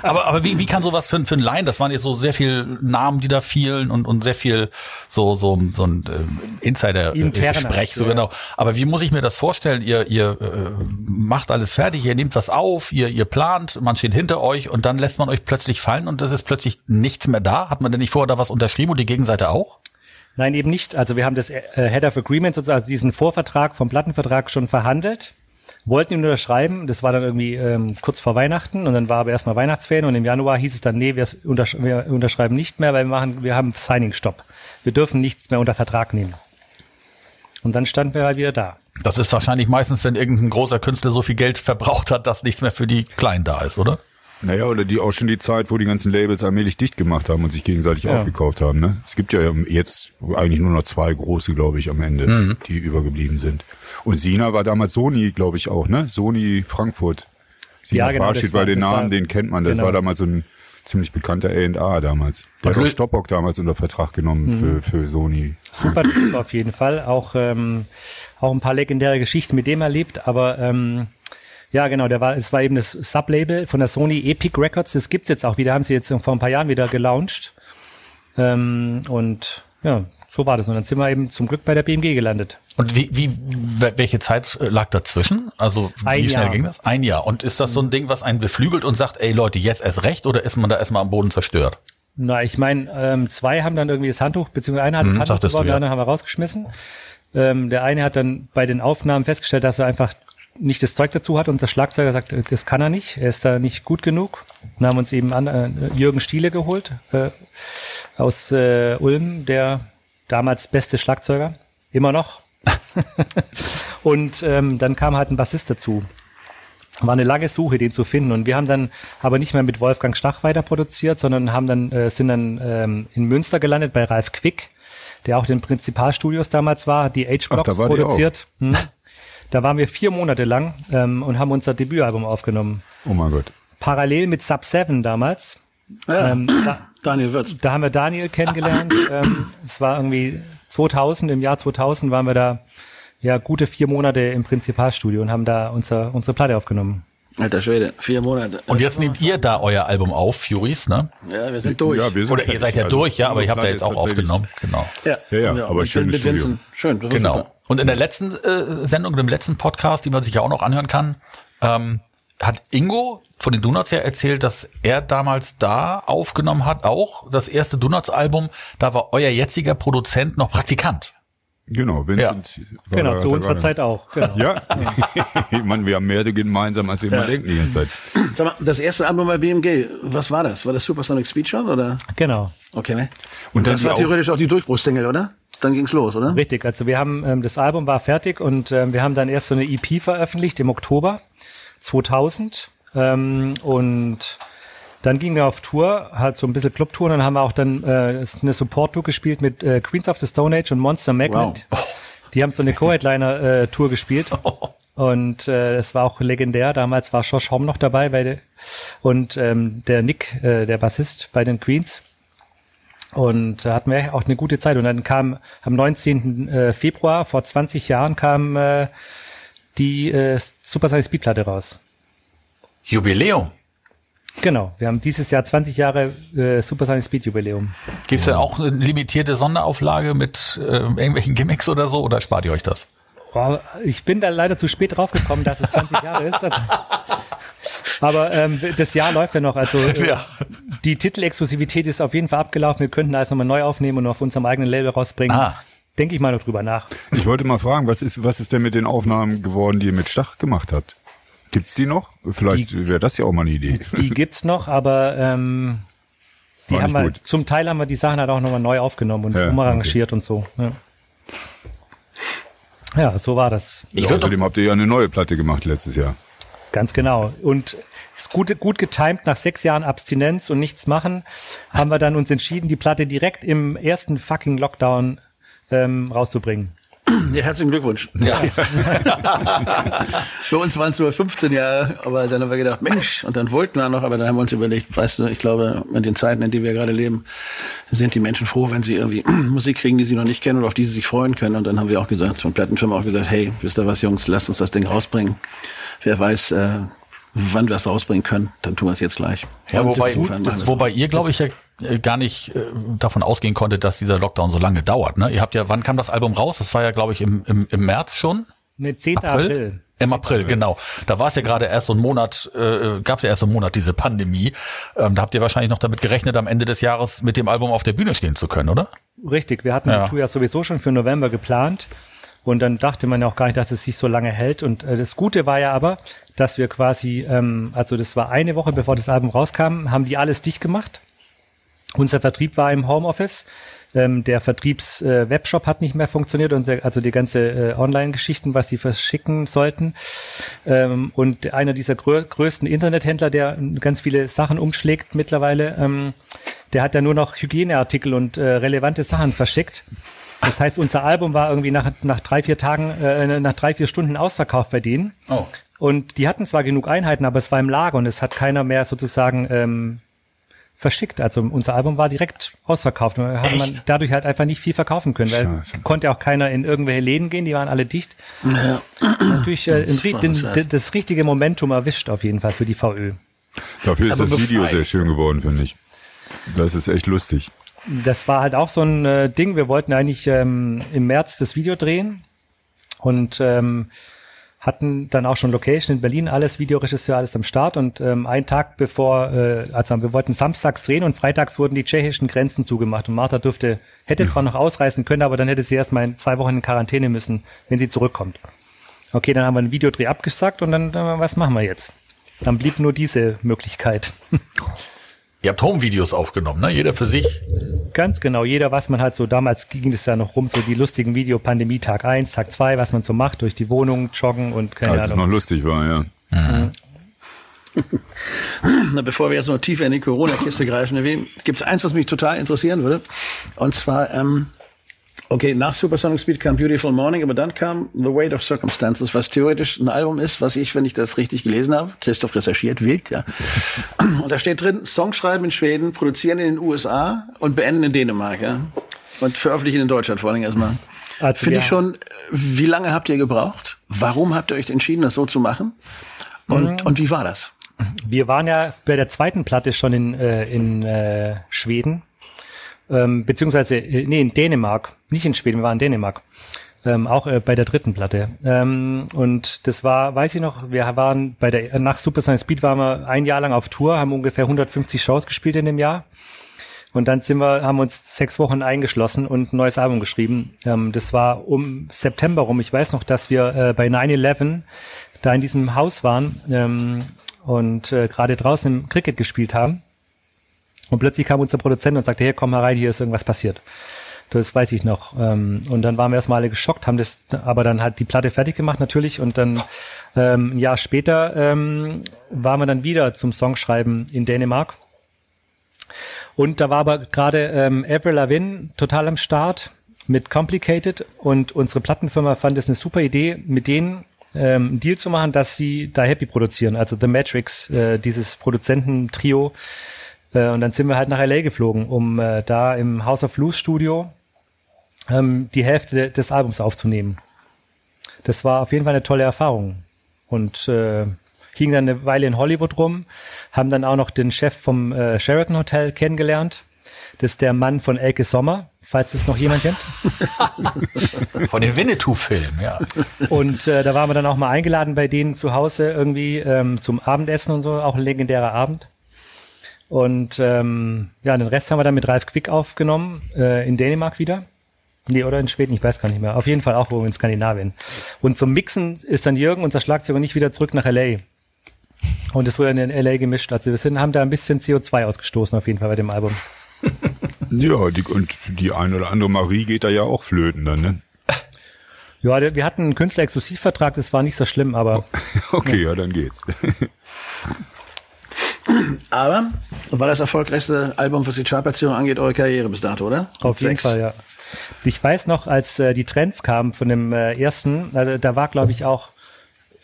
Aber, aber wie, wie kann sowas für, für ein Laien, das waren jetzt so sehr viel Namen, die da fielen und, und sehr viel so, so, so ein äh, Insider-Gespräch, Internes, so ja. genau. Aber wie muss ich mir das vorstellen? Ihr, ihr äh, macht alles fertig, ihr nehmt was auf, ihr, ihr plant, man steht hinter euch und dann lässt man euch plötzlich fallen und es ist plötzlich nichts mehr da. Hat man denn nicht vorher da was unterschrieben und die Gegenseite auch? Nein, eben nicht. Also wir haben das äh, Head of Agreement, sozusagen also diesen Vorvertrag vom Plattenvertrag schon verhandelt, wollten ihn unterschreiben. Das war dann irgendwie ähm, kurz vor Weihnachten und dann war aber erstmal Weihnachtsferien und im Januar hieß es dann, nee, wir, untersch wir unterschreiben nicht mehr, weil wir machen, wir haben Signing-Stopp. Wir dürfen nichts mehr unter Vertrag nehmen. Und dann standen wir halt wieder da. Das ist wahrscheinlich meistens, wenn irgendein großer Künstler so viel Geld verbraucht hat, dass nichts mehr für die Kleinen da ist, oder? Naja, oder die auch schon die Zeit, wo die ganzen Labels allmählich dicht gemacht haben und sich gegenseitig Ja. aufgekauft haben. Ne? Es gibt ja jetzt eigentlich nur noch zwei große, glaube ich, am Ende, Mhm. die übergeblieben sind. Und Sina war damals Sony, glaube ich, auch, ne? Sony Frankfurt. Sina Ja, genau, Farshid, weil den Namen, war- den kennt man. Das genau. war damals so ein ziemlich bekannter A&R damals. Der hat auch Stoppock damals unter Vertrag genommen Mhm. für, für Sony. Super Typ auf jeden Fall. Auch, ähm, auch ein paar legendäre Geschichten mit dem erlebt, aber ähm, ja, genau, der war, es war eben das Sublabel von der Sony Epic Records. Das gibt's jetzt auch wieder, haben sie jetzt vor ein paar Jahren wieder gelauncht. Ähm, und ja, so war das. Und dann sind wir eben zum Glück bei der BMG gelandet. Und wie, wie, welche Zeit äh, lag dazwischen? Also wie Ein schnell Jahr. ging das? Ein Jahr. Und ist das so ein Ding, was einen beflügelt und sagt, ey Leute, jetzt erst recht oder ist man da erstmal am Boden zerstört? Na, ich meine, ähm, zwei haben dann irgendwie das Handtuch, beziehungsweise einer hat das Mhm, Handtuch geworfen, der ja. andere haben wir rausgeschmissen. Ähm, der eine hat dann bei den Aufnahmen festgestellt, dass er einfach nicht das Zeug dazu hat. Unser Schlagzeuger sagt, äh, das kann er nicht, er ist da nicht gut genug. Dann haben wir uns eben an, äh, Jürgen Stiele geholt äh, aus äh, Ulm, der damals beste Schlagzeuger, immer noch. und ähm, dann kam halt ein Bassist dazu. War eine lange Suche, den zu finden. Und wir haben dann aber nicht mehr mit Wolfgang Stach weiter produziert, sondern haben dann, äh, sind dann ähm, in Münster gelandet bei Ralf Quick, der auch den Prinzipalstudios damals war, die H-Blocks produziert. Hm. Da waren wir vier Monate lang ähm, und haben unser Debütalbum aufgenommen. Oh mein Gott. Parallel mit Sub 7 damals. Ja, Ähm, da, Daniel Wirtz. da haben wir Daniel kennengelernt. ähm, es war irgendwie 2000, im Jahr 2000 waren wir da ja gute vier Monate im Prinzipalstudio und haben da unser, unsere Platte aufgenommen. Alter Schwede, vier Monate. Und jetzt nehmt ihr da euer Album auf, Furies, ne? Ja, wir sind durch. Ja, wir sind Oder ihr seid ja Also, durch, ja, aber ihr habt Platte jetzt auch aufgenommen. Genau. ja, Ja, ja, aber. Vincent. Schön, das war Genau. super. Und in der letzten äh, Sendung, im letzten Podcast, die man sich ja auch noch anhören kann, ähm, hat Ingo von den Donuts ja erzählt, dass er damals da aufgenommen hat, auch das erste Donuts-Album. Da war euer jetziger Produzent noch Praktikant. Genau, Vincent. war Genau, zu unserer. Zeit auch. Genau. Ja, ich meine, wir haben mehr gemeinsam, als wir immer denken die ganze Zeit. Sag mal, das erste Album bei BMG, was war das? War das Supersonic Speed schon oder? genau. Okay, ne? Und Und dann das war auch- theoretisch auch die Durchbruchssingle, oder? Dann ging's los, oder? Richtig, also wir haben, ähm, das Album war fertig und ähm, wir haben dann erst so eine EP veröffentlicht im Oktober 2000 ähm, und dann gingen wir auf Tour, halt so ein bisschen Clubtour und dann haben wir auch dann äh, eine Support-Tour gespielt mit äh, Queens of the Stone Age und Monster Magnet. Die haben so eine Co-Headliner-Tour gespielt. Und äh, es war auch legendär. Damals war Josh Homme noch dabei bei der, und ähm, der Nick, äh, der Bassist bei den Queens. Und da hatten wir auch eine gute Zeit. Und dann kam am 19. äh, Februar vor 20 Jahren kam äh, die äh, Super Sonic Speed Platte raus. Jubiläum. Genau, wir haben dieses Jahr 20 Jahre äh, Super Sonic Speed Jubiläum. Gibt es denn auch eine limitierte Sonderauflage mit äh, irgendwelchen Gimmicks oder so oder spart ihr euch das? Boah, ich bin da leider zu spät draufgekommen, dass es 20 Jahre ist. Also, aber ähm, das Jahr läuft ja noch. Also äh, Ja. die Titelexklusivität ist auf jeden Fall abgelaufen. Wir könnten alles nochmal neu aufnehmen und auf unserem eigenen Label rausbringen. Ah. Denke ich mal noch drüber nach. Ich wollte mal fragen, was ist, was ist denn mit den Aufnahmen geworden, die ihr mit Stach gemacht habt? Gibt's die noch? Vielleicht wäre das ja auch mal eine Idee. Die gibt's noch, aber ähm, die War haben wir, gut. zum Teil haben wir die Sachen halt auch nochmal neu aufgenommen und Ja, umarrangiert und so. Ja. ja, so war das. Ich würde Außerdem habt ihr ja eine neue Platte gemacht letztes Jahr. Ganz genau. Und ist gut, gut getimt, nach sechs Jahren Abstinenz und nichts machen, haben wir dann uns entschieden, die Platte direkt im ersten fucking Lockdown ähm, rauszubringen. Ja, herzlichen Glückwunsch. ja. Für uns waren es nur 15 Jahre, aber dann haben wir gedacht, Mensch, und dann wollten wir noch, aber dann haben wir uns überlegt, weißt du, ich glaube, in den Zeiten, in denen wir gerade leben, sind die Menschen froh, wenn sie irgendwie Musik kriegen, die sie noch nicht kennen oder auf die sie sich freuen können. Und dann haben wir auch gesagt, von Plattenfirma auch gesagt, hey, wisst ihr was, Jungs, lasst uns das Ding rausbringen. Wer weiß, äh, wann wir es rausbringen können, dann tun wir es jetzt gleich. Ja, Und wobei, es. wobei ihr, glaube ich, ja äh, gar nicht äh, davon ausgehen konntet, dass dieser Lockdown so lange dauert. Ne? Ihr habt ja, wann kam das Album raus? Das war ja, glaube ich, im, im, im März schon. Ne, 10. April. Im April, genau. Da war es ja gerade erst so ein Monat, äh, gab es ja erst so einen Monat diese Pandemie. Ähm, da habt ihr wahrscheinlich noch damit gerechnet, am Ende des Jahres mit dem Album auf der Bühne stehen zu können, oder? Richtig, wir hatten Ja. die Tour ja sowieso schon für November geplant. Und dann dachte man ja auch gar nicht, dass es sich so lange hält. Und äh, das Gute war ja aber, dass wir quasi, ähm, also das war eine Woche bevor das Album rauskam, haben die alles dicht gemacht. Unser Vertrieb war im Homeoffice. Ähm, der Vertriebs-Webshop hat nicht mehr funktioniert, unser, also die ganze äh, Online-Geschichten, was sie verschicken sollten. Ähm, und einer dieser grö größten Internethändler, der ganz viele Sachen umschlägt mittlerweile, ähm, der hat ja nur noch Hygieneartikel und äh, relevante Sachen verschickt. Das heißt, unser Album war irgendwie nach, nach drei, vier Tagen, äh, nach drei, vier Stunden ausverkauft bei denen. Oh. Und die hatten zwar genug Einheiten, aber es war im Lager und es hat keiner mehr sozusagen ähm, verschickt. Also unser Album war direkt ausverkauft. Und hat man dadurch halt einfach nicht viel verkaufen können, weil Scheiße. konnte auch keiner in irgendwelche Läden gehen, die waren alle dicht. Natürlich äh, Das den, den, das richtige Momentum erwischt auf jeden Fall für die VÖ. Dafür ist Aber das Video sehr schön geworden, finde ich. Das ist echt lustig. Das war halt auch so ein äh, Ding. Wir wollten eigentlich ähm, im März das Video drehen und ähm, hatten dann auch schon Location in Berlin, alles Videoregisseur, alles am Start und ähm, einen Tag bevor, äh, also wir wollten samstags drehen und freitags wurden die tschechischen Grenzen zugemacht und Martha durfte, hätte zwar noch ausreisen können, aber dann hätte sie erstmal in zwei Wochen in Quarantäne müssen, wenn sie zurückkommt. Okay, dann haben wir einen Videodreh abgesagt und dann, äh, was machen wir jetzt? Dann blieb nur diese Möglichkeit. Ihr habt Home-Videos aufgenommen, ne? Jeder für sich. Ganz genau, jeder, was man halt so, damals ging es ja noch rum, so die lustigen Video, Pandemie Tag 1, Tag 2, was man so macht, durch die Wohnung, joggen und keine Als es noch Ahnung. lustig war, ja. Na, bevor wir jetzt noch tiefer in die Corona-Kiste greifen, gibt es eins, was mich total interessieren würde. Und zwar, ähm, okay, nach Supersonic Speed kam Beautiful Morning, aber dann kam The Weight of Circumstances, was theoretisch ein Album ist, was ich, wenn ich das richtig gelesen habe, Christoph recherchiert, wild, ja. Und da steht drin, Songschreiben in Schweden, produzieren in den USA und beenden in Dänemark, ja. Und veröffentlichen in Deutschland vor allem erstmal. Also Finde wir- ich schon, wie lange habt ihr gebraucht? Warum habt ihr euch entschieden, das so zu machen? Und, und wie war das? Wir waren ja bei der zweiten Platte schon in, äh, in äh, Schweden, ähm, beziehungsweise, äh, nee, in Dänemark, nicht in Schweden, wir waren in Dänemark. Ähm, auch äh, bei der dritten Platte. Ähm, und das war, weiß ich noch, wir waren bei der, nach Super Science Speed waren wir ein Jahr lang auf Tour, haben ungefähr 150 Shows gespielt in dem Jahr. Und dann sind wir, haben uns sechs Wochen eingeschlossen und ein neues Album geschrieben. Ähm, das war um September rum. Ich weiß noch, dass wir äh, bei 9-11 da in diesem Haus waren ähm, und äh, gerade draußen im Cricket gespielt haben. Und plötzlich kam unser Produzent und sagte, hey, komm mal rein, hier ist irgendwas passiert. Das weiß ich noch. Ähm, und dann waren wir erstmal alle geschockt, haben das aber dann halt die Platte fertig gemacht natürlich. Und dann ähm, ein Jahr später ähm, waren wir dann wieder zum Songschreiben in Dänemark. Und da war aber gerade Avril Lavigne total am Start mit Complicated und unsere Plattenfirma fand es eine super Idee, mit denen ähm, einen Deal zu machen, dass sie da Happy produzieren, also The Matrix, äh, dieses Produzententrio. Äh, und dann sind wir halt nach LA geflogen, um äh, da im House of Blues Studio ähm, die Hälfte des Albums aufzunehmen. Das war auf jeden Fall eine tolle Erfahrung. Und äh, hing dann eine Weile in Hollywood rum, haben dann auch noch den Chef vom äh, Sheraton Hotel kennengelernt. Das ist der Mann von Elke Sommer, falls es noch jemand kennt. Von den Winnetou-Filmen, ja. Und äh, da waren wir dann auch mal eingeladen bei denen zu Hause irgendwie ähm, zum Abendessen und so, auch ein legendärer Abend. Und ähm, ja, den Rest haben wir dann mit Ralf Quick aufgenommen, äh, in Dänemark wieder. Nee, oder in Schweden, ich weiß gar nicht mehr. Auf jeden Fall auch in Skandinavien. Und zum Mixen ist dann Jürgen, unser Schlagzeuger, nicht wieder zurück nach L.A. Und es wurde dann in L.A. gemischt. Also wir sind, haben da ein bisschen CO2 ausgestoßen auf jeden Fall bei dem Album. Ja, die, und die eine oder andere Marie geht da ja auch flöten dann, ne? Ja, wir hatten einen Künstlerexklusivvertrag, das war nicht so schlimm, aber Okay, ja, dann geht's. Aber war das erfolgreichste Album, was die Chartplatzierung angeht, eure Karriere bis dato, oder? Auf jeden. Fall, ja. Ich weiß noch, als äh, die Trends kamen von dem äh, ersten, also da war, glaube ich, auch,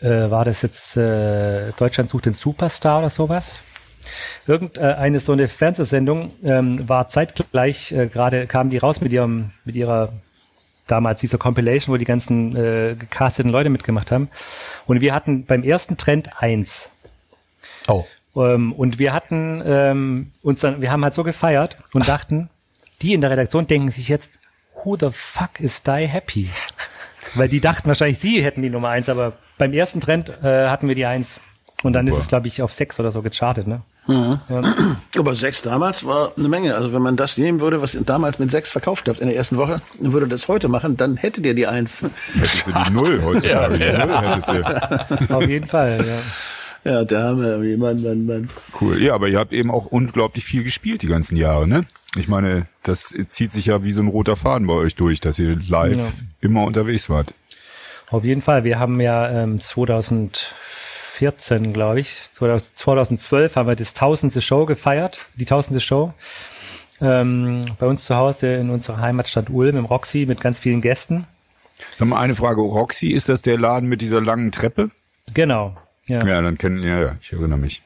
äh, war das jetzt äh, Deutschland sucht den Superstar oder sowas? Irgendeine äh, so eine Fernsehsendung ähm, war zeitgleich, äh, gerade kam die raus mit ihrem, mit ihrer damals dieser Compilation, wo die ganzen äh, gecasteten Leute mitgemacht haben. Und wir hatten beim ersten Trend eins. Oh. Ähm, und wir hatten ähm, uns dann, wir haben halt so gefeiert und dachten, die in der Redaktion denken sich jetzt, who the fuck is Die Happy? Weil die dachten wahrscheinlich, sie hätten die Nummer eins, aber beim ersten Trend äh, hatten wir die eins. Und dann ist es, glaube ich, auf sechs oder so gechartet, ne? Aber sechs damals war eine Menge. Also wenn man das nehmen würde, was ihr damals mit sechs verkauft habt in der ersten Woche, und würde das heute machen, dann hättet ihr die eins. Hättest du die Null heutzutage. die Null hättest du. Auf jeden Fall, ja. Ja, da haben wir irgendwie, Mann, Mann, Mann. Cool. Ja, aber ihr habt eben auch unglaublich viel gespielt die ganzen Jahre, ne? Ich meine, das zieht sich ja wie so ein roter Faden bei euch durch, dass ihr live Ja. immer unterwegs wart. Auf jeden Fall. Wir haben ja ähm, 2014, glaube ich, 2012 haben wir das tausendste Show gefeiert, die tausendste Show. Ähm, bei uns zu Hause in unserer Heimatstadt Ulm im Roxy mit ganz vielen Gästen. Sag mal eine Frage, Roxy, ist das der Laden mit dieser langen Treppe? Genau. Ja. Ja, dann kennen, ja, ja, ich erinnere mich.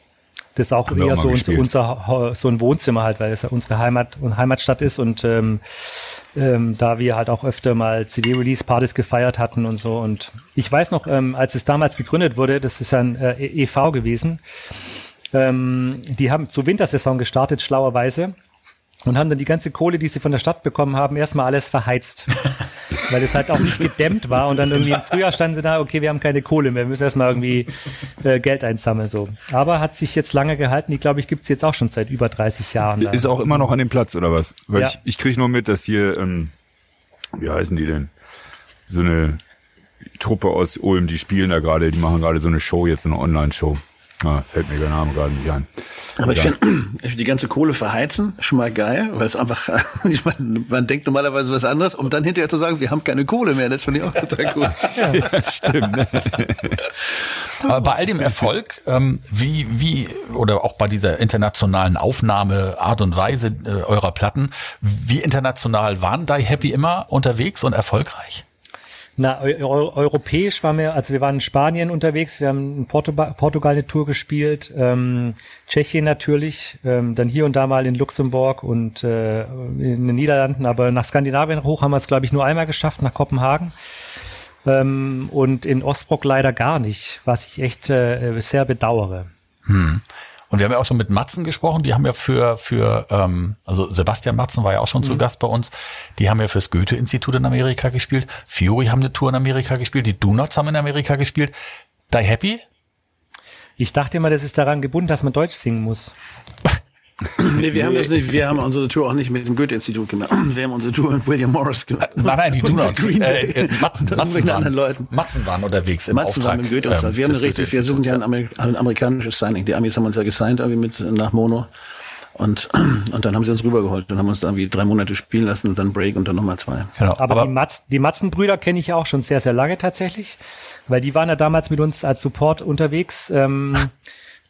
Das ist auch Haben eher so unser, unser so ein Wohnzimmer halt, weil es ja unsere Heimat und Heimatstadt ist und ähm, ähm, da wir halt auch öfter mal CD-Release-Partys gefeiert hatten und so. Und ich weiß noch, ähm, als es damals gegründet wurde, das ist ja ein äh, e.V. gewesen, ähm, die haben zur Wintersaison gestartet, schlauerweise. Und haben dann die ganze Kohle, die sie von der Stadt bekommen haben, erstmal alles verheizt. Weil es halt auch nicht gedämmt war. Und dann irgendwie im Frühjahr standen sie da, okay, wir haben keine Kohle mehr, wir müssen erstmal irgendwie äh, Geld einsammeln. so. Aber hat sich jetzt lange gehalten. Die, glaube ich, gibt's jetzt auch schon seit über 30 Jahren. Da. Ist auch immer noch an dem Platz, oder was? Weil Ja. ich, ich kriege nur mit, dass hier, ähm, wie heißen die denn? So eine Truppe aus Ulm, die spielen da gerade, die machen gerade so eine Show, jetzt so eine Online-Show. Ah, fällt mir der Name gerade nicht ein. Aber ich Ja. finde, die ganze Kohle verheizen schon mal geil, weil es einfach, ich meine, man denkt normalerweise was anderes, um dann hinterher zu sagen, wir haben keine Kohle mehr, das finde ich auch total cool. Stimmt, ne? Aber bei all dem Erfolg, ähm, wie, wie, oder auch bei dieser internationalen Aufnahme, Art und Weise äh, eurer Platten, wie international waren Die Happy immer unterwegs und erfolgreich? Na, eu eu europäisch waren wir, also wir waren in Spanien unterwegs, wir haben in Portugal, Portugal eine Tour gespielt, ähm, Tschechien natürlich, ähm, dann hier und da mal in Luxemburg und äh, in den Niederlanden, aber nach Skandinavien hoch haben wir es, glaube ich, nur einmal geschafft, nach Kopenhagen. Ähm, und in Ostbrook leider gar nicht, was ich echt äh, sehr bedauere. Und wir haben ja auch schon mit Matzen gesprochen, die haben ja für, für ähm, also Sebastian Matzen war ja auch schon zu Gast bei uns, die haben ja fürs Goethe-Institut in Amerika gespielt, Fury haben eine Tour in Amerika gespielt, die Donuts haben in Amerika gespielt. Die Happy? Ich dachte immer, das ist daran gebunden, dass man Deutsch singen muss. Nee, wir haben das nicht, wir haben unsere Tour auch nicht mit dem Goethe-Institut gemacht. Wir haben unsere Tour mit William Morris gemacht. Nein, nein, die. Green Äh, äh, Matzen, Matzen, waren, anderen Leuten. Matzen waren unterwegs im Matzen Auftrag. waren mit Goethe ähm, Wir haben richtig, wir sind ja ein, Amer ein amerikanisches Signing. Die Amis haben uns ja gesigned irgendwie mit nach Mono. Und, und dann haben sie uns rübergeholt. Dann haben wir uns da irgendwie drei Monate spielen lassen und dann Break und dann nochmal zwei. Genau. Aber, die, Matz, die Matzenbrüder kenne ich ja auch schon sehr, sehr lange tatsächlich, weil die waren ja damals mit uns als Support unterwegs. Ähm,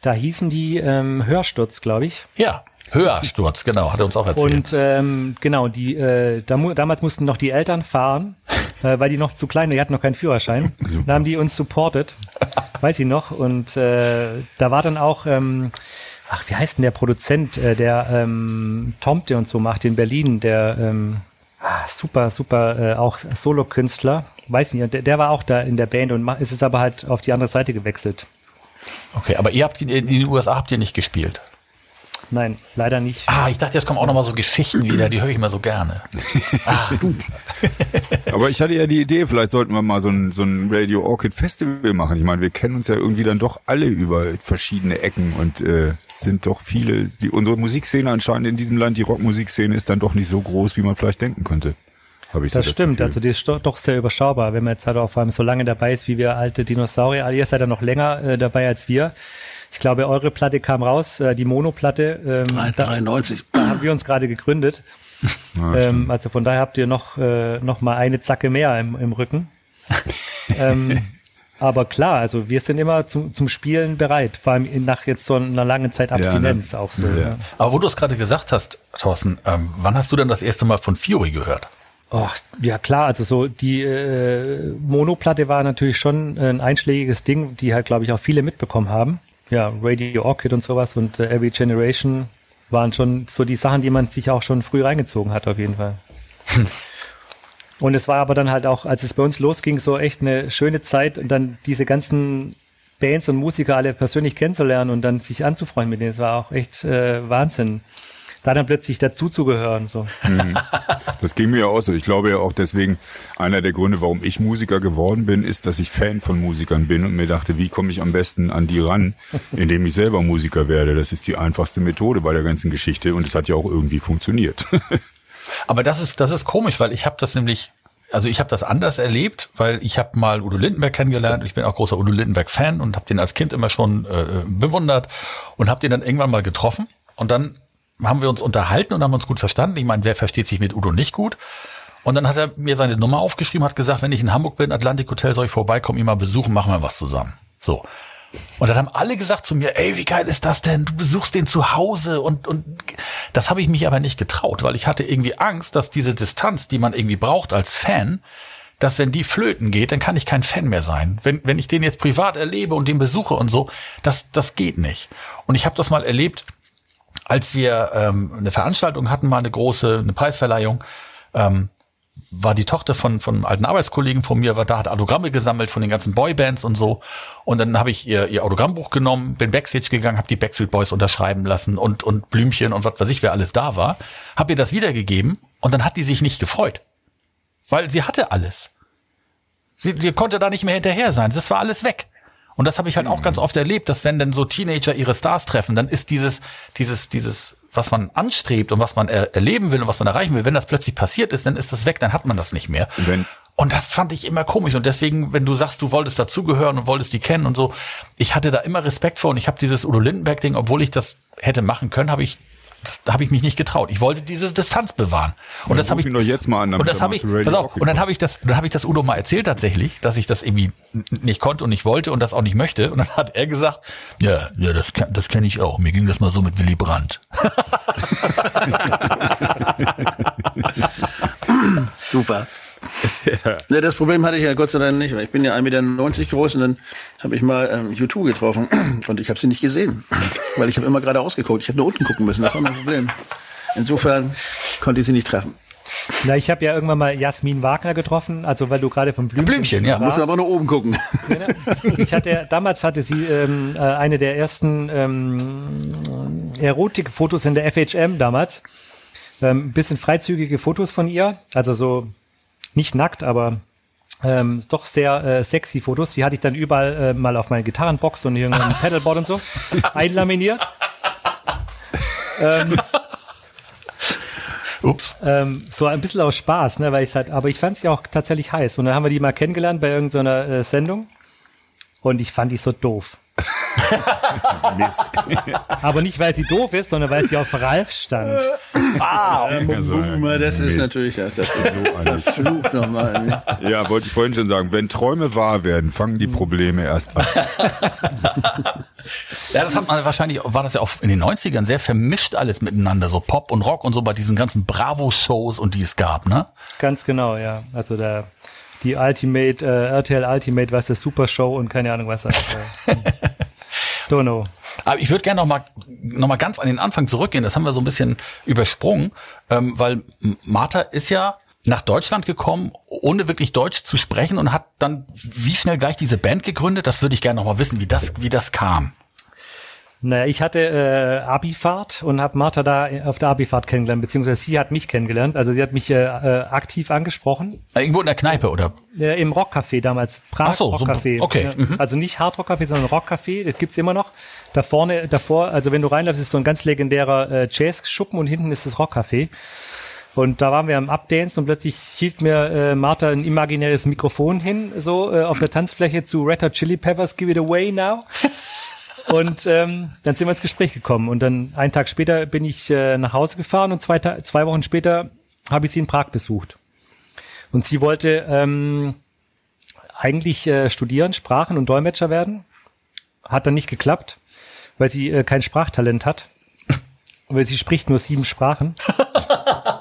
da hießen die ähm, Hörsturz, glaube ich. ja, Höhersturz, genau, hat er uns auch erzählt. Und ähm, genau, die äh, damals mussten noch die Eltern fahren, äh, weil die noch zu klein, die hatten noch keinen Führerschein. Da haben die uns supportet, weiß ich noch. Und äh, da war dann auch, ähm, ach, wie heißt denn der Produzent, äh, der ähm, Tomte und so macht in Berlin, der ähm, ah, super, super, äh, auch Solokünstler, weiß nicht, der, der war auch da in der Band und ist jetzt aber halt auf die andere Seite gewechselt. Okay, aber ihr habt in, in den USA habt ihr nicht gespielt. Nein, leider nicht. Ah, ich dachte, jetzt kommen auch noch mal so Geschichten wieder, die höre ich immer so gerne. Aber ich hatte ja die Idee, vielleicht sollten wir mal so ein, so ein Radio Orchid Festival machen. Ich meine, wir kennen uns ja irgendwie dann doch alle über verschiedene Ecken und äh, sind doch viele, die unsere Musikszene anscheinend in diesem Land, die Rockmusikszene ist dann doch nicht so groß, wie man vielleicht denken könnte. Habe ich so Das stimmt, Gefühl. also die ist doch- sehr überschaubar, wenn man jetzt halt auch vor allem so lange dabei ist, wie wir alte Dinosaurier. Also ihr seid ja noch länger äh, dabei als wir. Ich glaube, eure Platte kam raus, äh, die Mono-Platte. Ähm, da, 93. da haben wir uns gerade gegründet. Ja, ähm, also von daher habt ihr noch, äh, noch mal eine Zacke mehr im, im Rücken. ähm, aber klar, also wir sind immer zum, zum Spielen bereit, vor allem nach jetzt so einer langen Zeit Abstinenz auch so. Ja. Ja. Aber wo du es gerade gesagt hast, Thorsten, ähm, wann hast du denn das erste Mal von Fury gehört? Ach, ja klar, also so die äh, Mono-Platte war natürlich schon ein einschlägiges Ding, die halt, glaube ich, auch viele mitbekommen haben. Ja, Radio Orchid und sowas und äh, Every Generation waren schon so die Sachen, die man sich auch schon früh reingezogen hat, auf jeden Fall. und es war aber dann halt auch, als es bei uns losging, so echt eine schöne Zeit und dann diese ganzen Bands und Musiker alle persönlich kennenzulernen und dann sich anzufreunden mit denen, es war auch echt äh, Wahnsinn. Da dann plötzlich dazuzugehören, so. Das ging mir ja auch so. Ich glaube ja auch deswegen, einer der Gründe, warum ich Musiker geworden bin, ist, dass ich Fan von Musikern bin und mir dachte, wie komme ich am besten an die ran, indem ich selber Musiker werde. Das ist die einfachste Methode bei der ganzen Geschichte und es hat ja auch irgendwie funktioniert. Aber das ist, das ist komisch, weil ich habe das nämlich, also ich habe das anders erlebt, weil ich habe mal Udo Lindenberg kennengelernt. Ich bin auch großer Udo Lindenberg-Fan und habe den als Kind immer schon äh, bewundert und habe den dann irgendwann mal getroffen und dann haben wir uns unterhalten und haben uns gut verstanden. Ich meine, wer versteht sich mit Udo nicht gut? Und dann hat er mir seine Nummer aufgeschrieben, hat gesagt, wenn ich in Hamburg bin, Atlantik Hotel, soll ich vorbeikommen, ihn mal besuchen, machen wir was zusammen. So. Und dann haben alle gesagt zu mir, ey, wie geil ist das denn? Du besuchst den zu Hause und, und das habe ich mich aber nicht getraut, weil ich hatte irgendwie Angst, dass diese Distanz, die man irgendwie braucht als Fan, dass wenn die flöten geht, dann kann ich kein Fan mehr sein. Wenn, wenn ich den jetzt privat erlebe und den besuche und so, das, das geht nicht. Und ich habe das mal erlebt, als wir ähm, eine Veranstaltung hatten, mal eine große, eine Preisverleihung, ähm, war die Tochter von von einem alten Arbeitskollegen von mir, war da hat Autogramme gesammelt von den ganzen Boybands und so. Und dann habe ich ihr ihr Autogrammbuch genommen, bin Backstage gegangen, habe die Backstreet Boys unterschreiben lassen und und Blümchen und was weiß ich, wer alles da war, habe ihr das wiedergegeben und dann hat die sich nicht gefreut, weil sie hatte alles. Sie, sie konnte da nicht mehr hinterher sein. Das war alles weg. Und das habe ich halt auch ganz oft erlebt, dass wenn dann so Teenager ihre Stars treffen, dann ist dieses, dieses, dieses, was man anstrebt und was man er erleben will und was man erreichen will, wenn das plötzlich passiert ist, dann ist das weg, dann hat man das nicht mehr. Wenn- und das fand ich immer komisch. Und deswegen, wenn du sagst, du wolltest dazugehören und wolltest die kennen und so, ich hatte da immer Respekt vor und ich habe dieses Udo Lindenberg-Ding, obwohl ich das hätte machen können, habe ich das habe ich mich nicht getraut. Ich wollte diese Distanz bewahren. Und Dann das habe ich doch jetzt mal an, Und das habe mal ich pass auf, und dann habe ich das dann habe ich das Udo mal erzählt tatsächlich, dass ich das irgendwie nicht konnte und nicht wollte und das auch nicht möchte und dann hat er gesagt, ja, ja, das kann, das kenne ich auch. Mir ging das mal so mit Willy Brandt. Super. Ja. das Problem hatte ich ja Gott sei Dank nicht. weil Ich bin ja 1,90 Meter groß und dann habe ich mal ähm, U2 getroffen und ich habe sie nicht gesehen, weil ich habe immer gerade ausgeguckt. Ich habe nur unten gucken müssen, das war mein Problem. Insofern konnte ich sie nicht treffen. Na, ich habe ja irgendwann mal Jasmin Wagner getroffen, also weil du gerade von Blümchen, Blümchen, ja. Muss aber nur oben gucken. Ich hatte damals hatte sie ähm, äh, eine der ersten ähm, Erotikfotos in der FHM damals. Ähm, bisschen freizügige Fotos von ihr, also so nicht nackt, aber ähm, doch sehr äh, sexy Fotos. Die hatte ich dann überall äh, mal auf meine Gitarrenbox und irgendein Pedalboard und so einlaminiert. Ups. Ähm, so ein bisschen aus Spaß, ne, weil ich halt, aber ich fand sie auch tatsächlich heiß. Und dann haben wir die mal kennengelernt bei irgendeiner äh, Sendung. Und ich fand die so doof. Mist. Aber nicht, weil sie doof ist, sondern weil sie auf Ralf stand. Also, Boomer, das ist Mist. natürlich das, ist So Fluch nochmal. Ja, wollte ich vorhin schon sagen, wenn Träume wahr werden, fangen die Probleme erst an. Ja, das hat man wahrscheinlich, war das ja auch in den 90ern sehr vermischt alles miteinander, so Pop und Rock und so bei diesen ganzen Bravo-Shows und die es gab, ne? Ganz genau, ja. Also der, die Ultimate, äh, RTL Ultimate, was das Super Show und keine Ahnung was das. Äh, don't know. Aber ich würde gerne noch mal, noch mal ganz an den Anfang zurückgehen. Das haben wir so ein bisschen übersprungen, ähm, weil Martha ist ja nach Deutschland gekommen, ohne wirklich Deutsch zu sprechen und hat dann wie schnell gleich diese Band gegründet. Das würde ich gerne noch mal wissen, wie das, wie das kam. Naja, ich hatte äh, Abifahrt und habe Martha da auf der Abifahrt kennengelernt, beziehungsweise sie hat mich kennengelernt. Also sie hat mich äh, äh, aktiv angesprochen. Äh, Irgendwo in der Kneipe oder? Äh, Im Rockcafé damals. Prag Ach so, so- Rockcafé. okay, Ja, mhm. Also nicht Hardrockcafé, sondern Rockcafé. Das gibt's immer noch. Da vorne, davor, also wenn du reinläufst, ist so ein ganz legendärer äh, Jazz-Schuppen und hinten ist das Rockcafé. Und da waren wir am Updance und plötzlich hielt mir äh, Martha ein imaginäres Mikrofon hin, so äh, auf der Tanzfläche zu Red Hot Chili Peppers, Give It Away Now. Und ähm, dann sind wir ins Gespräch gekommen. Und dann einen Tag später bin ich äh, nach Hause gefahren und zwei, Ta zwei Wochen später habe ich sie in Prag besucht. Und sie wollte ähm, eigentlich äh, studieren, Sprachen und Dolmetscher werden. Hat dann nicht geklappt, weil sie äh, kein Sprachtalent hat. Weil sie spricht nur sieben Sprachen.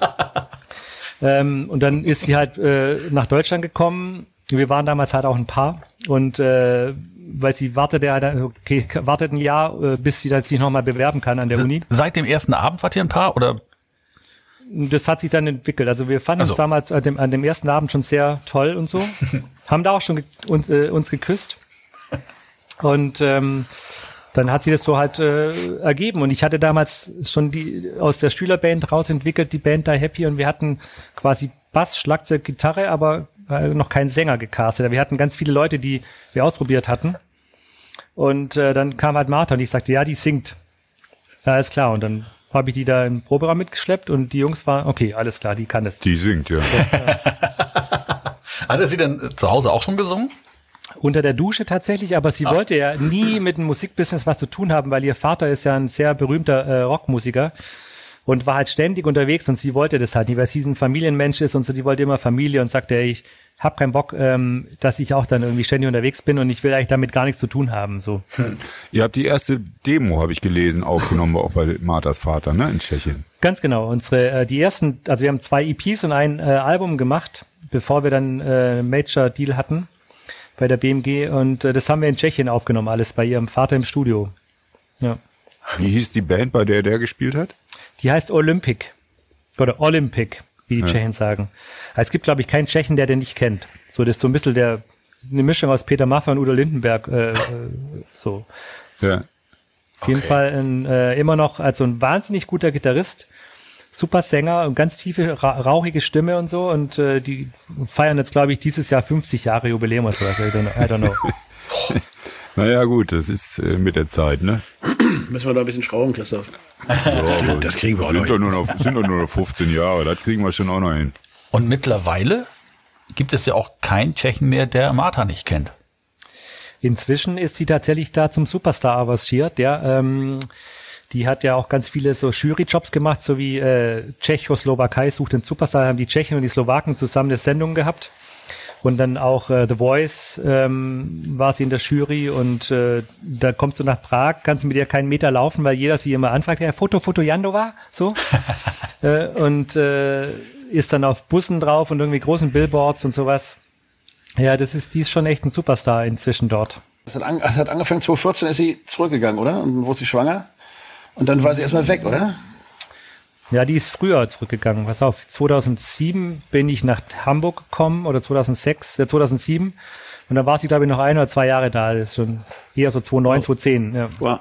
ähm, und dann ist sie halt äh, nach Deutschland gekommen. Wir waren damals halt auch ein Paar. Und äh, weil sie wartete, halt, okay, wartet ein Jahr, äh, bis sie dann sich nochmal bewerben kann an der Uni. Seit dem ersten Abend wart ihr ein Paar oder? Das hat sich dann entwickelt. Also wir fanden Also. uns damals an dem, an dem ersten Abend schon sehr toll und so. Haben da auch schon ge uns, äh, uns geküsst. Und ähm, dann hat sie das so halt äh, ergeben. Und ich hatte damals schon die aus der Schülerband raus entwickelt, die Band Die Happy. Und wir hatten quasi Bass, Schlagzeug, Gitarre, aber noch keinen Sänger gecastet. Wir hatten ganz viele Leute, die wir ausprobiert hatten. Und äh, dann kam halt Martha und ich sagte, ja, die singt. Ja, ist klar. Und dann habe ich die da im Proberaum mitgeschleppt und die Jungs waren, okay, alles klar, die kann das. Die singt, ja. Hat er sie denn äh, zu Hause auch schon gesungen? Unter der Dusche tatsächlich, aber sie wollte ja nie mit dem Musikbusiness was zu tun haben, weil ihr Vater ist ja ein sehr berühmter äh, Rockmusiker und war halt ständig unterwegs und sie wollte das halt nicht, weil sie ein Familienmensch ist und so, die wollte immer Familie und sagte, ey, ich hab keinen Bock, ähm, dass ich auch dann irgendwie ständig unterwegs bin und ich will eigentlich damit gar nichts zu tun haben, so. Ihr habt die erste Demo, habe ich gelesen, aufgenommen, auch bei Marthas Vater, ne, in Tschechien. Ganz genau. Unsere, äh, die ersten, also wir haben zwei EPs und ein äh, Album gemacht. bevor wir dann äh, Major Deal hatten bei der BMG und äh, das haben wir in Tschechien aufgenommen, alles bei ihrem Vater im Studio. Ja. Wie hieß die Band, bei der der gespielt hat? Die heißt Olympic oder Olympic, wie die Ja. Tschechen sagen. Also es gibt, glaube ich, keinen Tschechen, der den nicht kennt. So, das ist so ein bisschen der eine Mischung aus Peter Maffay und Udo Lindenberg. Äh, äh, so. Ja. Auf jeden Fall ein, äh, immer noch also ein wahnsinnig guter Gitarrist, super Sänger und ganz tiefe, ra rauchige Stimme und so. Und äh, die feiern jetzt, glaube ich, dieses Jahr 50 Jahre Jubiläum oder sowas. I don't, I don't know. Naja, gut, das ist äh, mit der Zeit, ne? Müssen wir da ein bisschen schrauben, Christoph. Ja, das kriegen wir auch sind noch doch nur noch, sind doch nur noch 15 Jahre, das kriegen wir schon auch noch hin. Und mittlerweile gibt es ja auch keinen Tschechen mehr, der Martha nicht kennt. Inzwischen ist sie tatsächlich da zum Superstar avanciert, ja. Ähm, die hat ja auch ganz viele so Jury-Jobs gemacht, so wie äh, Tschechoslowakei sucht den Superstar, haben die Tschechen und die Slowaken zusammen eine Sendung gehabt. Und dann auch äh, The Voice ähm, war sie in der Jury und äh, da kommst du nach Prag, kannst du mit ihr keinen Meter laufen, weil jeder sie immer anfragt, ja, Foto, Foto Jandova, so. äh, und äh, ist dann auf Bussen drauf und irgendwie großen Billboards und sowas. Ja, das ist, die ist schon echt ein Superstar inzwischen dort. Das hat, an, hat angefangen, 2014 ist sie zurückgegangen, oder? Und dann wurde sie schwanger. Und dann war sie erstmal weg, oder? Ja, die ist früher zurückgegangen. Pass auf, 2007 bin ich nach Hamburg gekommen oder 2006, äh, 2007. Und dann war sie, glaube ich, noch ein oder zwei Jahre da. Das ist schon eher so 2009, 2010. Ja. Wow.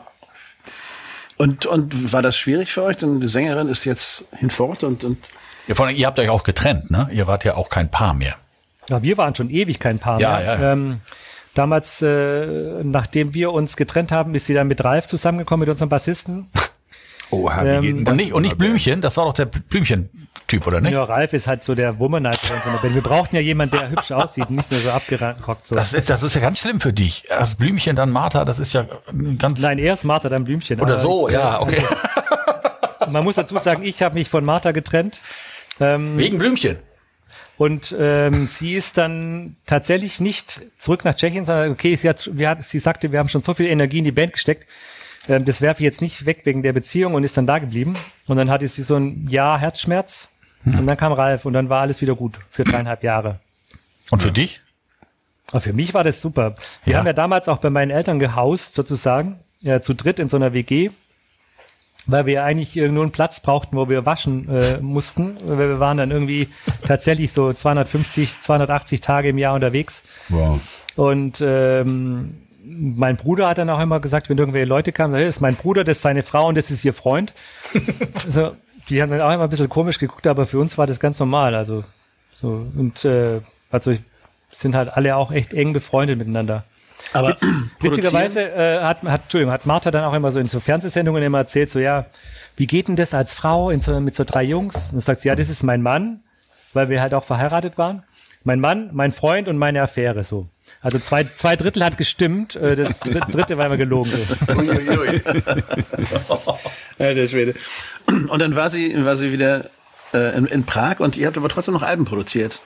Und, und war das schwierig für euch? Denn die Sängerin ist jetzt hinfort und, und Ja, vor allem, ihr habt euch auch getrennt, ne? Ihr wart ja auch kein Paar mehr. ja, wir waren schon ewig kein Paar Ja, mehr. ja, ja. Ähm, damals, äh, nachdem wir uns getrennt haben, ist sie dann mit Ralf zusammengekommen, mit unserem Bassisten. Oha, wie Ähm, geht denn Und das? nicht, und nicht Blümchen, das war doch der Blümchen-Typ, oder nicht? Ja, Ralf ist halt so der Womanizer in der Band. Wir brauchten ja jemanden, der hübsch aussieht, und nicht nur so abgerockt. So. Das, ist- das ist ja ganz schlimm für dich. Erst Blümchen, dann Martha, das ist ja ganz... Nein, erst Martha, dann Blümchen. Oder so, ich, ja, okay. Man muss dazu sagen, ich habe mich von Martha getrennt. Ähm, Wegen Blümchen. und ähm, sie ist dann tatsächlich nicht zurück nach Tschechien, sondern okay, sie, hat, wir hat, sie sagte, wir haben schon so viel Energie in die Band gesteckt, ähm, das werfe ich jetzt nicht weg wegen der Beziehung und ist dann da geblieben. Und dann hatte sie so ein Jahr Herzschmerz und dann kam Ralf und dann war alles wieder gut für dreieinhalb Jahre. Und für dich? Aber für mich war das super. Wir Ja. haben ja damals auch bei meinen Eltern gehaust, sozusagen, äh, zu dritt in so einer WG, weil wir eigentlich nur einen Platz brauchten, wo wir waschen äh, mussten. Weil wir waren dann irgendwie tatsächlich so 250, 280 Tage im Jahr unterwegs. Wow. Und ähm, mein Bruder hat dann auch immer gesagt, wenn irgendwelche Leute kamen, das ist mein Bruder, das ist seine Frau und das ist ihr Freund. also, die haben dann auch immer ein bisschen komisch geguckt, aber für uns war das ganz normal. Also so und äh, also sind halt alle auch echt eng befreundet miteinander. aber Witzigerweise äh, hat, hat, Entschuldigung, hat Martha dann auch immer so in so Fernsehsendungen immer erzählt, so ja, wie geht denn das als Frau in so, mit so drei Jungs? Und dann sagt sie, ja, das ist mein Mann, weil wir halt auch verheiratet waren. Mein Mann, mein Freund und meine Affäre so. Also zwei, zwei Drittel hat gestimmt, äh, das dritte, war immer gelogen. Ja, der Schwede. Und dann war sie, war sie wieder äh, in, in Prag und ihr habt aber trotzdem noch Alben produziert.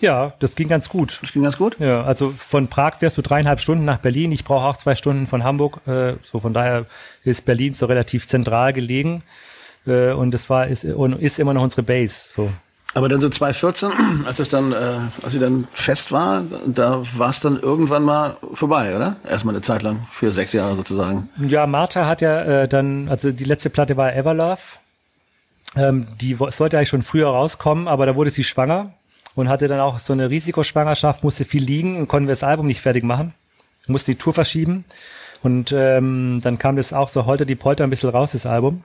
Ja, das ging ganz gut. Das ging ganz gut. Ja, also von Prag fährst du dreieinhalb Stunden nach Berlin. Ich brauche auch zwei Stunden von Hamburg. Äh, so von daher ist Berlin so relativ zentral gelegen. Äh, und das war ist, und ist immer noch unsere Base. So. Aber dann so 2014, als es dann, äh, als sie dann fest war, da war es dann irgendwann mal vorbei, oder? Erstmal eine Zeit lang, für sechs Jahre sozusagen. Ja, Martha hat ja äh, dann, also die letzte Platte war Everlove. Ähm, die sollte eigentlich schon früher rauskommen, aber da wurde sie schwanger und hatte dann auch so eine Risikoschwangerschaft, musste viel liegen und konnten wir das Album nicht fertig machen, musste die Tour verschieben. Und ähm, dann kam das auch so holter die Polter ein bisschen raus, das Album.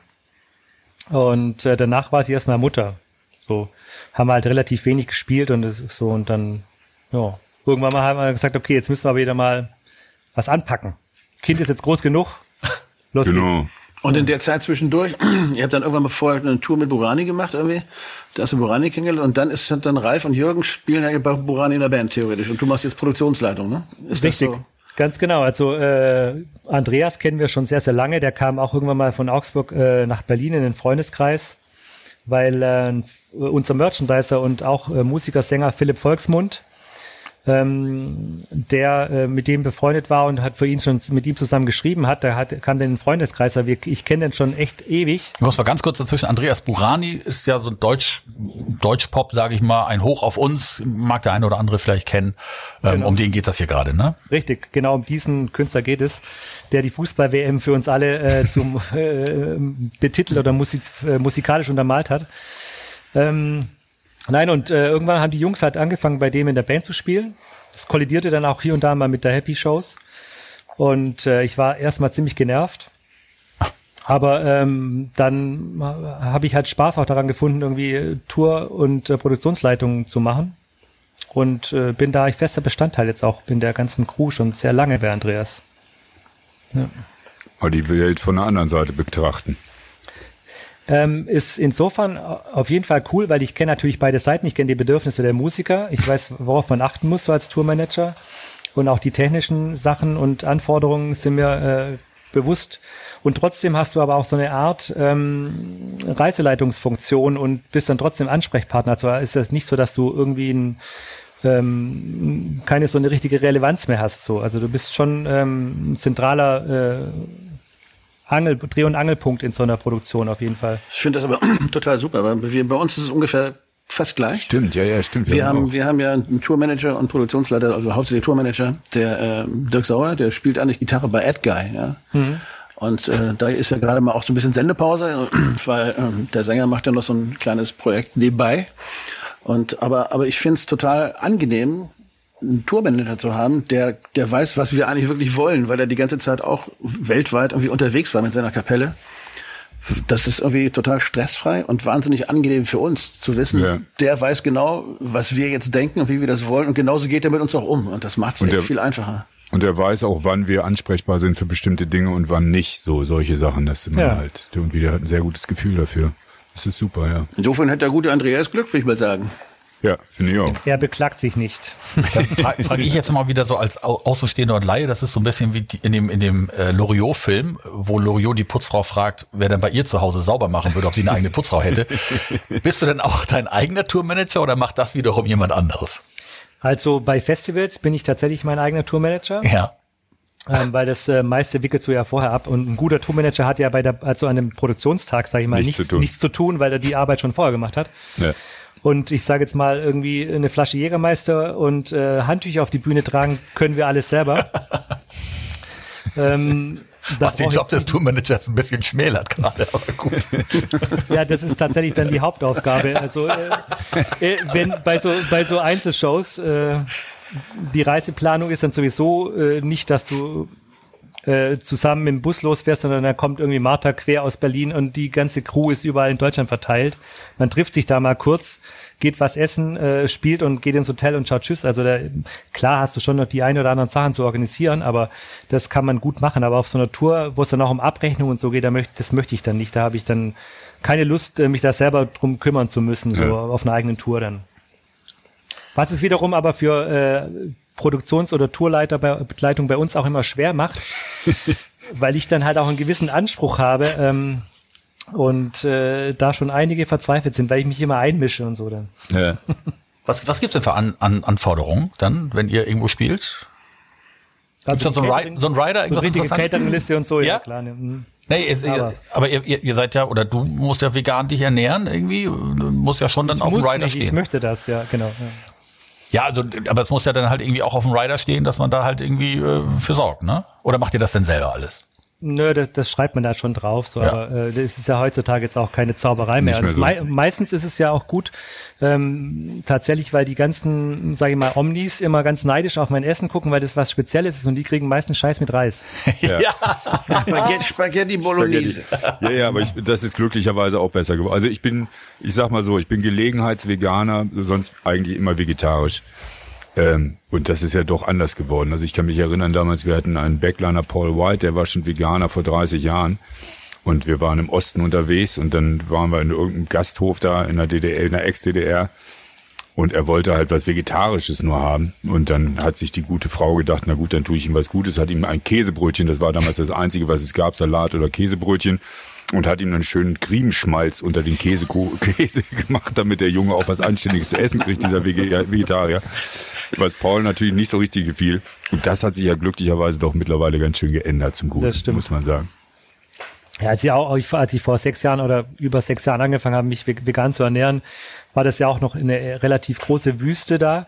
Und äh, danach war sie erstmal Mutter. So haben wir halt relativ wenig gespielt und so und dann, ja, irgendwann mal haben wir gesagt, okay, jetzt müssen wir wieder mal was anpacken. Kind ist jetzt groß genug. Los Genau. geht's. Und in der Zeit zwischendurch, ihr habt dann irgendwann mal vorher eine Tour mit Burani gemacht irgendwie. Da hast du Burani kennengelernt und dann ist dann Ralf und Jürgen spielen ja bei Burani in der Band theoretisch und du machst jetzt Produktionsleitung, ne? Ist Richtig. Das so? Ganz genau. Also äh, Andreas kennen wir schon sehr, sehr lange. Der kam auch irgendwann mal von Augsburg äh, nach Berlin in den Freundeskreis, weil äh, unser Merchandiser und auch äh, Musiker, Sänger Philipp Volksmund ähm, der äh, mit dem befreundet war und hat für ihn schon mit ihm zusammen geschrieben hat. Der hat, kam dann in den Freundeskreis, aber ich kenne den schon echt ewig. Ich muss mal ganz kurz dazwischen. Andreas Burani ist ja so ein Deutsch, Deutschpop, sage ich mal, ein Hoch auf uns, mag der eine oder andere vielleicht kennen. Ähm, Genau. Um den geht das hier gerade, ne? Richtig, genau um diesen Künstler geht es, der die Fußball-WM für uns alle äh, zum äh, betitelt oder musik äh, musikalisch untermalt hat. Ähm, nein, und äh, irgendwann haben die Jungs halt angefangen, bei dem in der Band zu spielen. Das kollidierte dann auch hier und da mal mit der Happy Shows. Und äh, ich war erstmal ziemlich genervt. Aber ähm, dann habe ich halt Spaß auch daran gefunden, irgendwie äh, Tour- und äh, Produktionsleitungen zu machen. Und äh, bin da ich fester Bestandteil jetzt auch in der ganzen Crew schon sehr lange bei Andreas. Mal die Welt von der anderen Seite betrachten. Ähm, ist insofern auf jeden Fall cool, weil ich kenne natürlich beide Seiten. Ich kenne die Bedürfnisse der Musiker. Ich weiß, worauf man achten muss so als Tourmanager. Und auch die technischen Sachen und Anforderungen sind mir äh, bewusst. Und trotzdem hast du aber auch so eine Art ähm, Reiseleitungsfunktion und bist dann trotzdem Ansprechpartner. Zwar ist das nicht so, dass du irgendwie ein, ähm, keine so eine richtige Relevanz mehr hast. So. Also du bist schon ähm, ein zentraler äh, Angel, Dreh- und Angelpunkt in so einer Produktion auf jeden Fall. Ich finde das aber total super, weil wir, bei uns ist es ungefähr fast gleich. Stimmt, ja, ja, stimmt. Wir haben, auch. wir haben ja einen Tourmanager und Produktionsleiter, also hauptsächlich Tourmanager, der äh, Dirk Sauer, der spielt eigentlich Gitarre bei Ad Guy, ja. Und äh, da ist ja gerade mal auch so ein bisschen Sendepause, weil ähm, der Sänger macht ja noch so ein kleines Projekt nebenbei. Und aber aber ich finde es total angenehm, einen Tourmanager zu haben, der der weiß, was wir eigentlich wirklich wollen, weil er die ganze Zeit auch weltweit irgendwie unterwegs war mit seiner Kapelle. Das ist irgendwie total stressfrei und wahnsinnig angenehm für uns zu wissen, Ja. der weiß genau, was wir jetzt denken und wie wir das wollen und genauso geht er mit uns auch um und das macht es viel einfacher. Und er weiß auch, wann wir ansprechbar sind für bestimmte Dinge und wann nicht. So solche Sachen, das ist man Ja. halt irgendwie, der hat ein sehr gutes Gefühl dafür. Das ist super, ja. Insofern hat der gute Andreas Glück, würde ich mal sagen. Ja, finde ich auch. Er beklagt sich nicht. Frage frag ich jetzt mal wieder so als Au- Außenstehender und Laie, das ist so ein bisschen wie in dem, in dem äh, Loriot-Film, wo Loriot die Putzfrau fragt, wer denn bei ihr zu Hause sauber machen würde, ob sie eine eigene Putzfrau hätte. Bist du denn auch dein eigener Tourmanager oder macht das wiederum jemand anderes? Also bei Festivals bin ich tatsächlich mein eigener Tourmanager, Ja. ähm, weil das äh, meiste wickelt du ja vorher ab. Und ein guter Tourmanager hat ja bei der, also an einem Produktionstag, sage ich mal, Nichts nichts, zu tun. nichts zu tun, weil er die Arbeit schon vorher gemacht hat. Ja. Und ich sage jetzt mal irgendwie eine Flasche Jägermeister und äh, Handtücher auf die Bühne tragen können wir alles selber. ähm, da Was den Job des Tourmanagers ein bisschen schmälert gerade, aber gut. Ja, das ist tatsächlich dann die Hauptaufgabe. Also äh, äh, wenn bei so bei so Einzelshows äh, die Reiseplanung ist dann sowieso äh, nicht, dass du äh, zusammen mit dem Bus losfährst, sondern da kommt irgendwie Martha quer aus Berlin und die ganze Crew ist überall in Deutschland verteilt. Man trifft sich da mal kurz, geht was essen, äh, spielt und geht ins Hotel und schaut Tschüss. Also da, klar hast du schon noch die ein oder anderen Sachen zu organisieren, aber das kann man gut machen. Aber auf so einer Tour, wo es dann auch um Abrechnung und so geht, da möchte, das möchte ich dann nicht. Da habe ich dann keine Lust, äh, mich da selber drum kümmern zu müssen, so Ja. auf einer eigenen Tour dann. Was es wiederum aber für äh, Produktions- oder Tourleiter bei Begleitung bei uns auch immer schwer macht, weil ich dann halt auch einen gewissen Anspruch habe ähm, und äh, da schon einige verzweifelt sind, weil ich mich immer einmische und so dann. Ja. Was, was gibt's denn für An, An, Anforderungen dann, wenn ihr irgendwo spielt? Gibt's da so einen Ri- so einen Rider, so irgendwas richtige? Catering-Liste und so, ja, Ja? klar. Ne. mhm. Nee, ihr, aber, Aber- ihr, ihr, ihr seid ja, oder du musst ja vegan dich ernähren irgendwie, du musst ja schon dann auf dem Rider nicht, ich stehen. möchte das, ja, genau. Ja. Ja, also, aber es muss ja dann halt irgendwie auch auf dem Rider stehen, dass man da halt irgendwie äh, für sorgt, ne? Oder macht ihr das denn selber alles? Nö, das, das schreibt man da schon drauf, so, Ja. aber äh, das ist ja heutzutage jetzt auch keine Zauberei mehr. Mehr Und so. mei meistens ist es ja auch gut, ähm, tatsächlich, weil die ganzen, sage ich mal, Omnis immer ganz neidisch auf mein Essen gucken, weil das was Spezielles ist und die kriegen meistens Scheiß mit Reis. Spaghetti, Spaghetti Bolognese. Ja, ja, aber ich, das ist glücklicherweise auch besser geworden. Also ich bin, ich sag mal so, ich bin Gelegenheitsveganer, sonst eigentlich immer vegetarisch. Ähm, und das ist ja doch anders geworden. Also ich kann mich erinnern, damals, wir hatten einen Backliner Paul White, der war schon Veganer vor 30 Jahren. Und wir waren im Osten unterwegs und dann waren wir in irgendeinem Gasthof da in der DDR, in der Ex-DDR. Und er wollte halt was Vegetarisches nur haben. Und dann hat sich die gute Frau gedacht, na gut, dann tue ich ihm was Gutes, hat ihm ein Käsebrötchen, das war damals das Einzige, was es gab, Salat oder Käsebrötchen. Und hat ihm einen schönen Creme-Schmalz unter den Käse, Käse gemacht, damit der Junge auch was Anständiges zu essen kriegt, dieser Vegetarier. Was Paul natürlich nicht so richtig gefiel. Und das hat sich ja glücklicherweise doch mittlerweile ganz schön geändert zum Guten, muss man sagen. Ja, als ich auch, als ich vor sechs Jahren oder über sechs Jahren angefangen habe, mich vegan zu ernähren, war das ja auch noch eine relativ große Wüste da.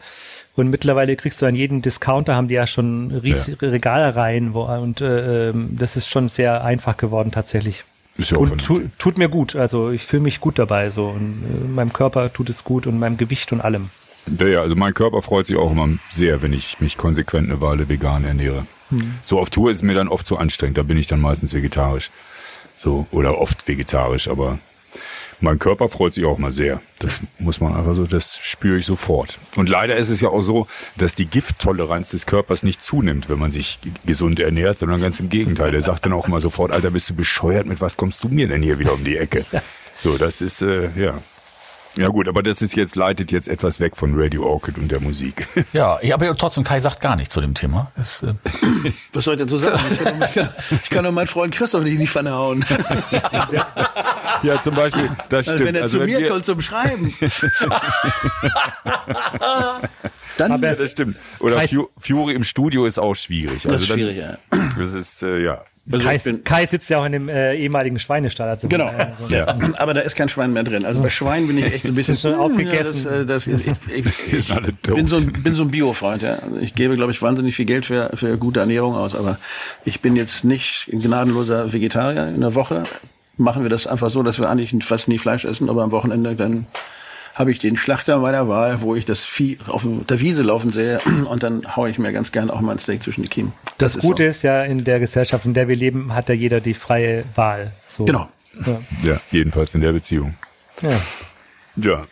Und mittlerweile kriegst du an jedem Discounter haben die ja schon riesige Regalereien, wo, und äh, ähm, das ist schon sehr einfach geworden tatsächlich. Ist ja Und tu, tut mir gut. Also ich fühle mich gut dabei so und äh, meinem Körper tut es gut und meinem Gewicht und allem. Ja, ja, also mein Körper freut sich auch immer sehr, wenn ich mich konsequent eine Weile vegan ernähre. So auf Tour ist es mir dann oft zu anstrengend, da bin ich dann meistens vegetarisch. So, oder oft vegetarisch, aber mein Körper freut sich auch mal sehr. Das muss man einfach so, das spüre ich sofort. Und leider ist es ja auch so, dass die Gifttoleranz des Körpers nicht zunimmt, wenn man sich gesund ernährt, sondern ganz im Gegenteil. Der sagt dann auch mal sofort, Alter, bist du bescheuert, mit was kommst du mir denn hier wieder um die Ecke? So, das ist, äh, ja. Ja gut, aber das ist jetzt, leitet jetzt etwas weg von Radio Orchid und der Musik. Ja, ich, aber trotzdem, Kai sagt gar nichts zu dem Thema. Das, äh, Was soll ich dazu sagen? Ich kann, ich kann, ich kann doch meinen Freund Christoph nicht in die Pfanne hauen. ja, zum Beispiel, das Also stimmt. wenn er also zu wenn mir wir- kommt zum Schreiben. Dann Aber Ja, das stimmt. Oder Fury im Studio ist auch schwierig. Also Das ist dann- schwierig, ja. Das ist, äh, ja. Also Kai, ich bin, Kai sitzt ja auch in dem äh, ehemaligen Schweinestall. Also, Genau. äh, so. ja. Aber da ist kein Schwein mehr drin. Also bei Schwein bin ich echt so ein bisschen schon aufgegessen. Ja, das, äh, das, ich ich, ich, bin so ein, bin so ein Bio-Freund. Ja. Also Ich gebe, glaube ich, wahnsinnig viel Geld für, für gute Ernährung aus. Aber ich bin jetzt nicht ein gnadenloser Vegetarier. In der Woche machen wir das einfach so, dass wir eigentlich fast nie Fleisch essen. Aber am Wochenende dann habe ich den Schlachter meiner Wahl, wo ich das Vieh auf der Wiese laufen sehe und dann haue ich mir ganz gern auch mal ein Steak zwischen die Kiemen. Das, ist Gute so. ist ja, in der Gesellschaft, in der wir leben, hat ja jeder die freie Wahl. So. Genau. Ja. ja, jedenfalls in der Beziehung. Ja. Ja.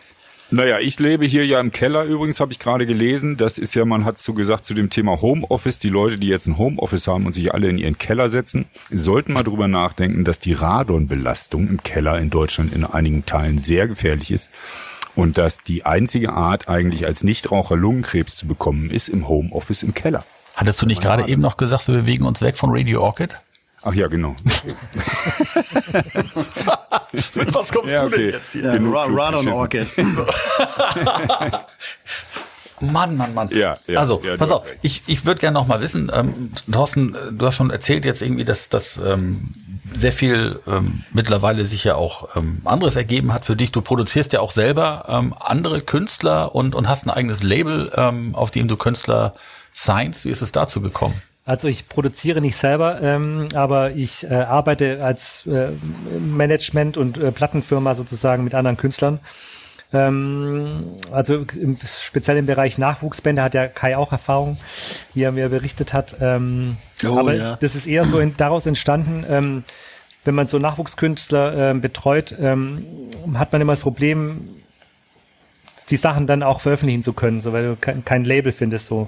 Naja, ich lebe hier ja im Keller übrigens, habe ich gerade gelesen. Das ist ja, man hat so gesagt zu dem Thema Homeoffice, die Leute, die jetzt ein Homeoffice haben und sich alle in ihren Keller setzen, sollten mal drüber nachdenken, dass die Radonbelastung im Keller in Deutschland in einigen Teilen sehr gefährlich ist. Und dass die einzige Art eigentlich als Nichtraucher Lungenkrebs zu bekommen ist im Homeoffice im Keller. hattest du nicht gerade eben noch gesagt, wir bewegen uns weg von Radio Orchid? Ach ja, genau. Mit was kommst Ja, okay. Ja, Genug Ra- klug Radon geschissen. Orchid. Mann, Mann, Mann. Ja, ja, also, ja, du pass auf, recht. ich, ich würde gerne noch mal wissen, ähm, Thorsten, du hast schon erzählt jetzt irgendwie, dass das ähm, sehr viel ähm, mittlerweile sich ja auch ähm, anderes ergeben hat für dich. Du produzierst ja auch selber ähm, andere Künstler und, und hast ein eigenes Label, ähm, auf dem du Künstler signst. Wie ist es dazu gekommen? Also ich produziere nicht selber, ähm, aber ich äh, arbeite als äh, Management und äh, Plattenfirma sozusagen mit anderen Künstlern. Ähm, also im, speziell im Bereich Nachwuchsbände hat ja Kai auch Erfahrung, wie er mir berichtet hat. Ähm, Oh, aber ja. das ist eher so in, daraus entstanden, ähm, wenn man so Nachwuchskünstler ähm, betreut, ähm, hat man immer das Problem, die Sachen dann auch veröffentlichen zu können, so weil du kein, kein Label findest so.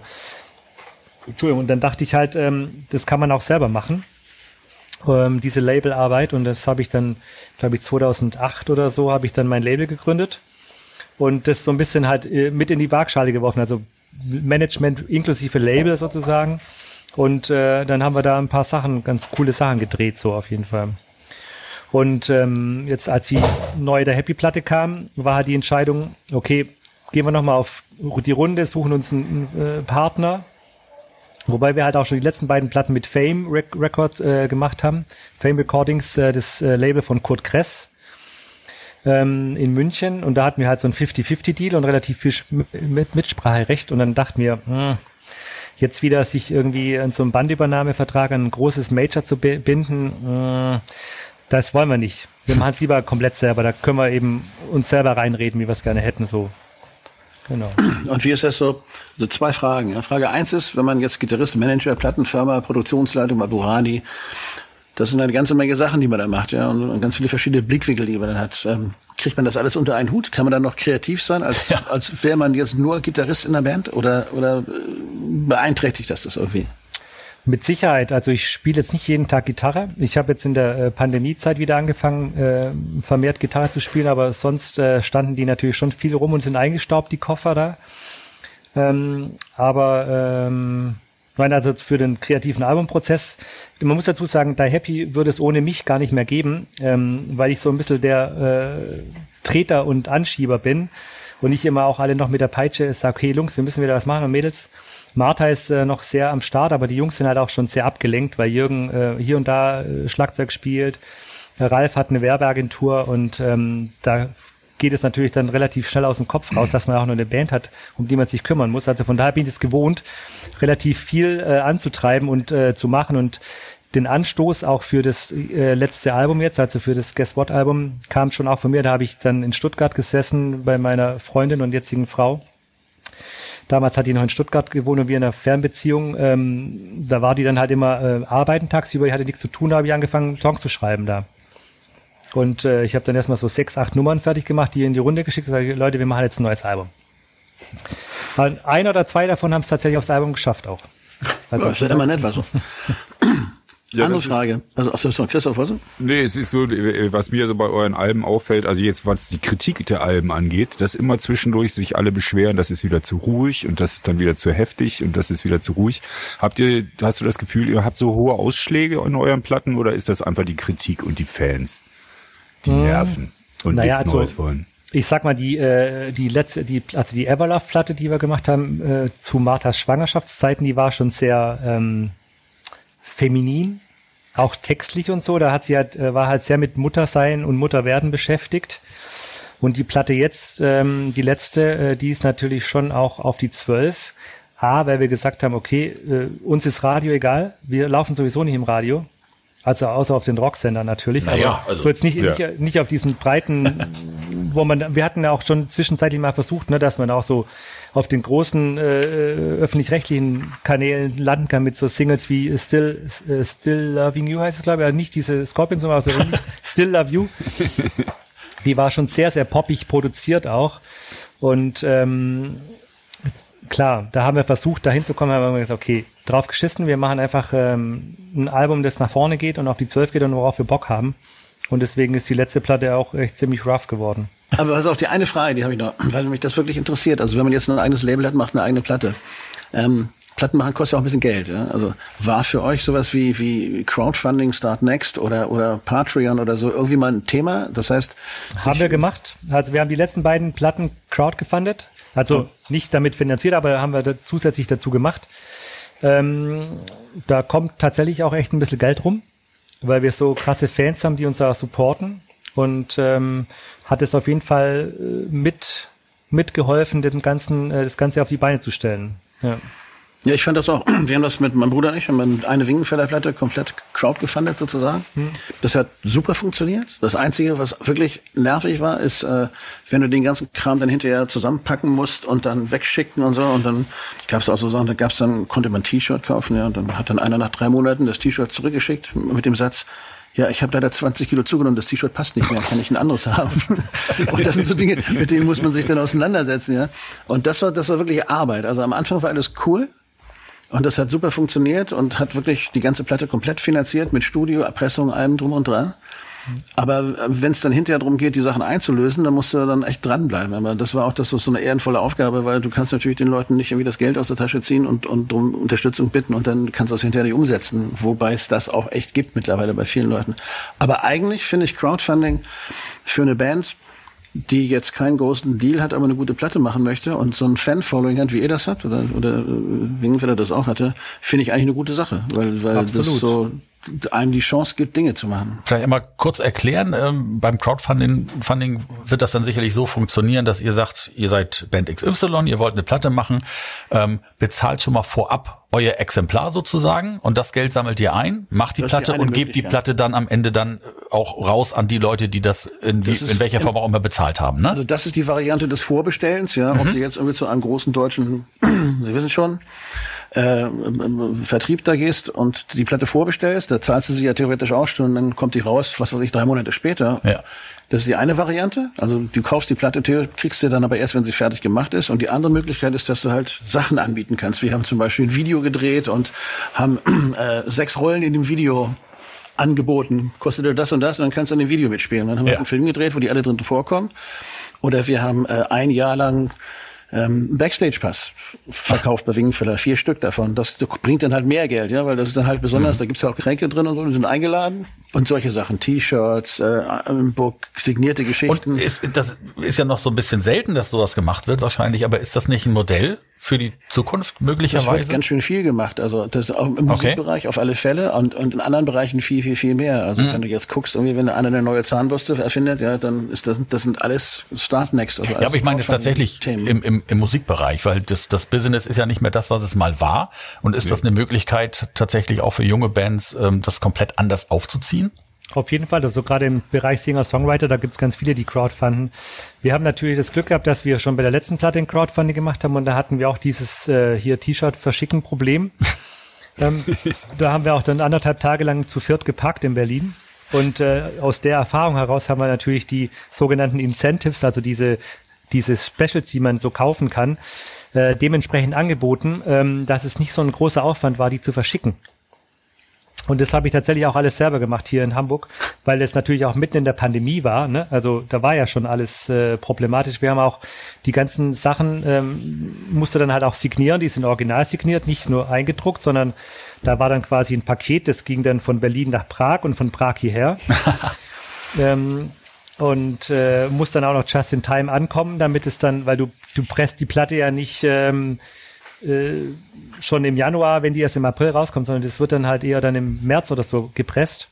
Entschuldigung, und dann dachte ich halt, ähm, das kann man auch selber machen, ähm, diese Labelarbeit. Und das habe ich dann, glaube ich, 2008 oder so, habe ich dann mein Label gegründet und das so ein bisschen halt äh, mit in die Waagschale geworfen, also Management inklusive Label sozusagen. Und äh, dann haben wir da ein paar Sachen, ganz coole Sachen gedreht, so auf jeden Fall. Und ähm, jetzt, als die neue der Happy-Platte kam, war halt die Entscheidung, okay, gehen wir nochmal auf die Runde, suchen uns einen äh, Partner, Wobei wir halt auch schon die letzten beiden Platten mit Fame Rec Records äh, gemacht haben. Fame Recordings, äh, das äh, Label von Kurt Kress ähm, in München. Und da hatten wir halt so ein 50-50-Deal und relativ viel mit Mitspracherecht. Und dann dachten wir, hm, jetzt wieder sich irgendwie an so einem Bandübernahmevertrag an ein großes Major zu bi- binden, hm, das wollen wir nicht. Wir machen es lieber komplett selber. Da können wir eben uns selber reinreden, wie wir es gerne hätten. So. Genau. Und wie ist das so? So zwei Fragen. Frage eins ist, wenn man jetzt Gitarrist, Manager, Plattenfirma, Produktionsleitung bei Burani, das sind eine ganze Menge Sachen, die man da macht, ja, und, und ganz viele verschiedene Blickwinkel, die man dann hat. Ähm, kriegt man das alles unter einen Hut? Kann man dann noch kreativ sein, als, als wäre man jetzt nur Gitarrist in der Band? Oder, oder äh, beeinträchtigt das das irgendwie? Mit Sicherheit. Also ich spiele jetzt nicht jeden Tag Gitarre. Ich habe jetzt in der äh, Pandemiezeit wieder angefangen, äh, vermehrt Gitarre zu spielen, aber sonst äh, standen die natürlich schon viel rum und sind eingestaubt, die Koffer da. Ähm, aber ähm, Ich meine also für den kreativen Albumprozess, man muss dazu sagen, Die Happy würde es ohne mich gar nicht mehr geben, ähm, weil ich so ein bisschen der äh, Treter und Anschieber bin und ich immer auch alle noch mit der Peitsche sage, okay Jungs, wir müssen wieder was machen und Mädels. Martha ist äh, noch sehr am Start, aber die Jungs sind halt auch schon sehr abgelenkt, weil Jürgen äh, hier und da äh, Schlagzeug spielt. Ralf hat eine Werbeagentur und ähm, da geht es natürlich dann relativ schnell aus dem Kopf raus, dass man auch nur eine Band hat, um die man sich kümmern muss. Also von daher bin ich es gewohnt, relativ viel äh, anzutreiben und äh, zu machen und den Anstoß auch für das äh, letzte Album jetzt, also für das Guess What Album, kam schon auch von mir. Da habe ich dann in Stuttgart gesessen bei meiner Freundin und jetzigen Frau. Damals hat die noch in Stuttgart gewohnt und wir in einer Fernbeziehung. Ähm, da war die dann halt immer äh, arbeiten tagsüber, ich hatte nichts zu tun, da habe ich angefangen, Songs zu schreiben da. Und äh, ich habe dann erstmal so sechs, acht Nummern fertig gemacht, die in die Runde geschickt und gesagt, Leute, wir machen jetzt ein neues Album. Und ein oder zwei davon haben es tatsächlich aufs Album geschafft auch. Also, ja, ist ja immer nett, was so. Ja, Andere Frage. Also, achso, sorry, Christoph, was? Nee, es ist so, äh, was mir so bei euren Alben auffällt, also jetzt was die Kritik der Alben angeht, dass immer zwischendurch sich alle beschweren, das ist wieder zu ruhig und das ist dann wieder zu heftig und das ist wieder zu ruhig. Habt ihr, hast du das Gefühl, ihr habt so hohe Ausschläge in euren Platten oder ist das einfach die Kritik und die Fans, die nerven und Naja, nichts also- Neues wollen? Ich sag mal, die, äh, die letzte, die, also die Everlove-Platte, die wir gemacht haben, äh, zu Marthas Schwangerschaftszeiten, die war schon sehr ähm, feminin, auch textlich und so. Da hat sie halt, äh, war halt sehr mit Muttersein und Mutterwerden beschäftigt. Und die Platte jetzt, ähm, die letzte, äh, die ist natürlich schon auch auf die zwölf. A, weil wir gesagt haben, okay, äh, uns ist Radio egal, wir laufen sowieso nicht im Radio. Also außer auf den Rocksender natürlich. Naja, aber also- so jetzt nicht, Ja. nicht, nicht auf diesen breiten, wo man, wir hatten ja auch schon zwischenzeitlich mal versucht, ne, dass man auch so auf den großen äh, öffentlich-rechtlichen Kanälen landen kann mit so Singles wie Still, äh, Still Loving You heißt es, glaube ich, also nicht diese Scorpions, sondern so ähnlich. Still Love You. Die war schon sehr, sehr poppig produziert auch. Und ähm, klar, da haben wir versucht, da hinzukommen, haben wir gesagt, okay, drauf geschissen, wir machen einfach ähm, ein Album, das nach vorne geht und auf die 12 geht und worauf wir Bock haben. Und deswegen ist die letzte Platte auch echt ziemlich rough geworden. Aber pass auf, die eine Frage, die habe ich noch, weil mich das wirklich interessiert. Also wenn man jetzt ein eigenes Label hat, macht eine eigene Platte. Ähm, Platten machen kostet ja auch ein bisschen Geld. Ja? Also war für euch sowas wie, wie Crowdfunding, Start Next oder, oder Patreon oder so irgendwie mal ein Thema? Das heißt, Haben wir gemacht. Also wir haben die letzten beiden Platten crowdgefundet. Also nicht damit finanziert, aber haben wir da zusätzlich dazu gemacht. Ähm, da kommt tatsächlich auch echt ein bisschen Geld rum, weil wir so krasse Fans haben, die uns da supporten. Und ähm, hat es auf jeden Fall äh, mit mitgeholfen, den ganzen, äh, das Ganze auf die Beine zu stellen. Ja. Ja, ich fand das auch. Wir haben das mit meinem Bruder und ich, haben eine Wingenfelder-Platte komplett crowdgefundet sozusagen. Das hat super funktioniert. Das Einzige, was wirklich nervig war, ist, äh, wenn du den ganzen Kram dann hinterher zusammenpacken musst und dann wegschicken und so. Und dann gab es auch so Sachen, da gab's dann, konnte man ein T-Shirt kaufen, ja, und dann hat dann einer nach drei Monaten das T-Shirt zurückgeschickt mit dem Satz, ja, ich habe leider 20 Kilo zugenommen, das T-Shirt passt nicht mehr, kann ich ein anderes haben. Und das sind so Dinge, mit denen muss man sich dann auseinandersetzen, ja. Und das war, das war wirklich Arbeit. Also am Anfang war alles cool. Und das hat super funktioniert und hat wirklich die ganze Platte komplett finanziert mit Studio, Erpressung, allem drum und dran. Aber wenn es dann hinterher darum geht, die Sachen einzulösen, dann musst du dann echt dranbleiben. Aber das war auch das so eine ehrenvolle Aufgabe, weil du kannst natürlich den Leuten nicht irgendwie das Geld aus der Tasche ziehen und, und um Unterstützung bitten und dann kannst du das hinterher nicht umsetzen. Wobei es das auch echt gibt mittlerweile bei vielen Leuten. Aber eigentlich finde ich Crowdfunding für eine Band, die jetzt keinen großen Deal hat, aber eine gute Platte machen möchte und so ein Fan-Following hat, wie ihr das habt, oder, oder äh, Wingenfelder das auch hatte, finde ich eigentlich eine gute Sache, weil, weil das so einem die Chance gibt, Dinge zu machen. Vielleicht einmal kurz erklären, ähm, beim Crowdfunding Funding wird das dann sicherlich so funktionieren, dass ihr sagt, ihr seid Band XY, ihr wollt eine Platte machen, ähm, bezahlt schon mal vorab euer Exemplar sozusagen und das Geld sammelt ihr ein, macht die Das die Platte eine und gebt die. Platte dann am Ende dann auch raus an die Leute, die das in, wie, Das ist in welcher Form auch immer bezahlt haben. Ne? Also das ist die Variante des Vorbestellens, ja. Mhm. Ob du jetzt irgendwie zu einem großen deutschen, Sie wissen schon, äh, Vertrieb da gehst und die Platte vorbestellst, da zahlst du sie ja theoretisch auch schon, dann kommt die raus, was weiß ich, drei Monate später. Ja. Das ist die eine Variante. Also du kaufst die Platte, kriegst sie dann aber erst, wenn sie fertig gemacht ist. Und die andere Möglichkeit ist, dass du halt Sachen anbieten kannst. Wir haben zum Beispiel ein Video gedreht und haben äh, sechs Rollen in dem Video angeboten. Kostet dir das und das und dann kannst du in dem Video mitspielen. Dann haben wir Ja. einen Film gedreht, wo die alle drin vorkommen. Oder wir haben äh, ein Jahr lang ähm, Backstage-Pass verkauft bei Wingenfeller, vier Stück davon. Das bringt dann halt mehr Geld, ja, weil das ist dann halt besonders, mhm. da gibt's ja auch Getränke drin und so, die sind eingeladen und solche Sachen, T-Shirts, äh, signierte Geschichten. Und ist, das ist ja noch so ein bisschen selten, dass sowas gemacht wird wahrscheinlich, aber ist das nicht ein Modell für die Zukunft möglicherweise? Das wird ganz schön viel gemacht, also das auch im Musikbereich okay. auf alle Fälle und, und in anderen Bereichen viel, viel, viel mehr. Also mhm. wenn du jetzt guckst, irgendwie, wenn einer eine neue Zahnbürste erfindet, ja, dann ist das, das sind alles Startnext. Also ja, aber ich meine jetzt tatsächlich im, im, im Musikbereich, weil das, das Business ist ja nicht mehr das, was es mal war. Und ist ja. das eine Möglichkeit tatsächlich auch für junge Bands, ähm, das komplett anders aufzuziehen? Auf jeden Fall, also gerade im Bereich Singer-Songwriter, da gibt's ganz viele, die crowdfunden. Wir haben natürlich das Glück gehabt, dass wir schon bei der letzten Platte ein Crowdfunding gemacht haben und da hatten wir auch dieses äh, hier T-Shirt verschicken Problem. ähm, da haben wir auch dann anderthalb Tage lang zu viert gepackt in Berlin. Und äh, aus der Erfahrung heraus haben wir natürlich die sogenannten Incentives, also diese diese Specials, die man so kaufen kann, äh, dementsprechend angeboten, ähm, dass es nicht so ein großer Aufwand war, die zu verschicken. Und das habe ich tatsächlich auch alles selber gemacht hier in Hamburg, weil es natürlich auch mitten in der Pandemie war. Ne? Also da war ja schon alles äh, problematisch. Wir haben auch die ganzen Sachen, ähm, musste dann halt auch signieren, die sind original signiert, nicht nur eingedruckt, sondern da war dann quasi ein Paket, das ging dann von Berlin nach Prag und von Prag hierher. ähm, und äh, muss dann auch noch just in time ankommen, damit es dann, weil du, du presst die Platte ja nicht ähm, äh, schon im Januar, wenn die erst im April rauskommt, sondern das wird dann halt eher dann im März oder so gepresst.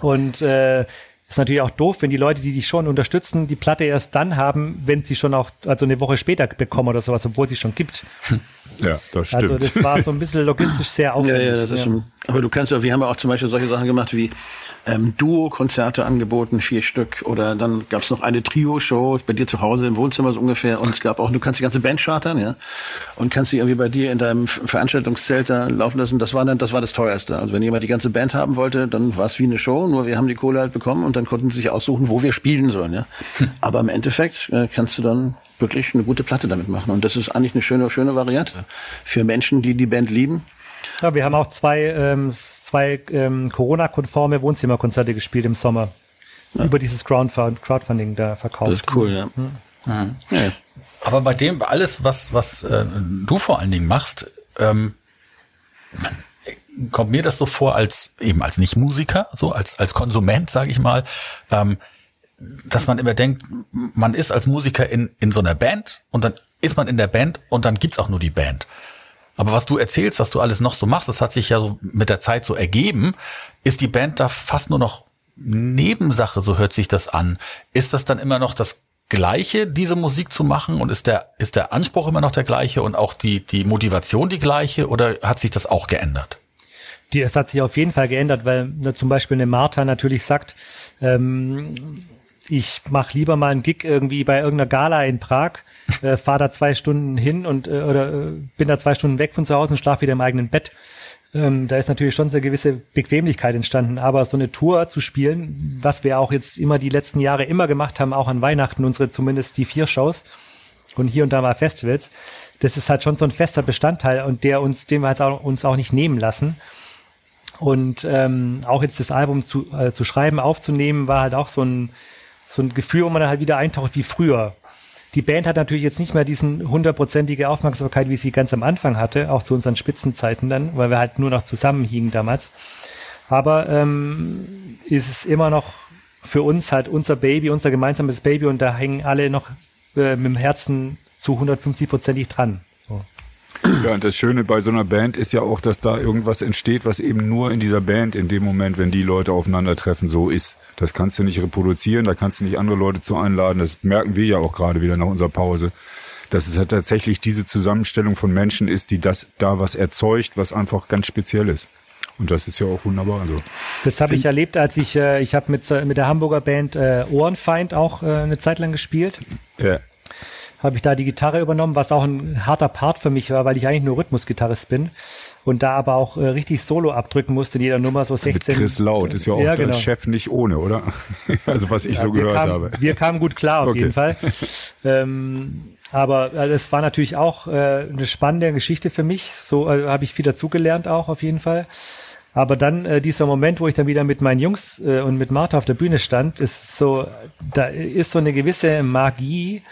Und äh, ist natürlich auch doof, wenn die Leute, die dich schon unterstützen, die Platte erst dann haben, wenn sie schon auch, also eine Woche später bekommen oder sowas, obwohl sie schon gibt. Ja, das also stimmt. Also das war so ein bisschen logistisch sehr aufwendig. Ja, ja, das ist ja. Aber du kannst ja, wir haben ja auch zum Beispiel solche Sachen gemacht wie ähm, Duo-Konzerte angeboten, vier Stück. Oder dann gab es noch eine Trio-Show bei dir zu Hause im Wohnzimmer so ungefähr. Und es gab auch, du kannst die ganze Band chartern, ja. Und kannst sie irgendwie bei dir in deinem Veranstaltungszelt da laufen lassen. Das war dann, das war das teuerste. Also wenn jemand die ganze Band haben wollte, dann war es wie eine Show, nur wir haben die Kohle halt bekommen und dann konnten sie sich aussuchen, wo wir spielen sollen, ja. Hm. Aber im Endeffekt äh, kannst du dann wirklich eine gute Platte damit machen. Und das ist eigentlich eine schöne, schöne Variante für Menschen, die die Band lieben ja, wir haben auch zwei, ähm, zwei ähm, Corona-konforme Wohnzimmerkonzerte gespielt im Sommer. Ja. Über dieses Crowdfunding da verkauft. Das ist cool, ja. Mhm. Mhm. ja. Aber bei dem, alles, was, was äh, du vor allen Dingen machst, ähm, kommt mir das so vor, als eben als Nicht-Musiker, so als, als Konsument, sage ich mal, ähm, dass man immer denkt, man ist als Musiker in, in so einer Band und dann ist man in der Band und dann gibt's auch nur die Band. Aber was du erzählst, was du alles noch so machst, das hat sich ja so mit der Zeit so ergeben, ist die Band da fast nur noch Nebensache, so hört sich das an. Ist das dann immer noch das Gleiche, diese Musik zu machen? Und ist der, ist der Anspruch immer noch der gleiche und auch die, die Motivation die gleiche oder hat sich das auch geändert? Die, es hat sich auf jeden Fall geändert, weil ne, zum Beispiel eine Martha natürlich sagt, ähm, ich mache lieber mal einen Gig irgendwie bei irgendeiner Gala in Prag, äh, fahre da zwei Stunden hin und äh, oder äh, bin da zwei Stunden weg von zu Hause und schlafe wieder im eigenen Bett. Ähm, da ist natürlich schon so eine gewisse Bequemlichkeit entstanden, aber so eine Tour zu spielen, was wir auch jetzt immer die letzten Jahre immer gemacht haben, auch an Weihnachten, unsere zumindest die vier Shows und hier und da mal Festivals, das ist halt schon so ein fester Bestandteil und der uns, den wir jetzt auch, uns auch nicht nehmen lassen. Und ähm, auch jetzt das Album zu, äh, zu schreiben, aufzunehmen, war halt auch so ein so ein Gefühl, wo man dann halt wieder eintaucht wie früher. Die Band hat natürlich jetzt nicht mehr diesen hundertprozentige Aufmerksamkeit, wie sie ganz am Anfang hatte, auch zu unseren Spitzenzeiten dann, weil wir halt nur noch zusammenhingen damals. Aber ähm, ist es immer noch für uns halt unser Baby, unser gemeinsames Baby und da hängen alle noch äh, mit dem Herzen zu 150 prozentig dran. Ja, und das Schöne bei so einer Band ist ja auch, dass da irgendwas entsteht, was eben nur in dieser Band in dem Moment, wenn die Leute aufeinandertreffen, so ist. Das kannst du nicht reproduzieren, da kannst du nicht andere Leute zu einladen. Das merken wir ja auch gerade wieder nach unserer Pause. Dass es halt tatsächlich diese Zusammenstellung von Menschen ist, die das da was erzeugt, was einfach ganz speziell ist. Und das ist ja auch wunderbar. Also. Das habe ich erlebt, als ich, äh, ich habe mit, mit der Hamburger Band äh, Ohrenfeind auch äh, eine Zeit lang gespielt. Ja habe ich da die Gitarre übernommen, was auch ein harter Part für mich war, weil ich eigentlich nur Rhythmusgitarrist bin und da aber auch äh, richtig Solo abdrücken musste in jeder Nummer so 16. Mit Chris Laut ist ja auch ja, genau. Chef nicht ohne, oder? also was ich ja, so gehört kamen, habe. Wir kamen gut klar auf okay. jeden Fall. ähm, aber äh, es war natürlich auch äh, eine spannende Geschichte für mich. So äh, habe ich viel dazugelernt auch auf jeden Fall. Aber dann äh, dieser Moment, wo ich dann wieder mit meinen Jungs äh, und mit Martha auf der Bühne stand, ist so, da ist so eine gewisse Magie,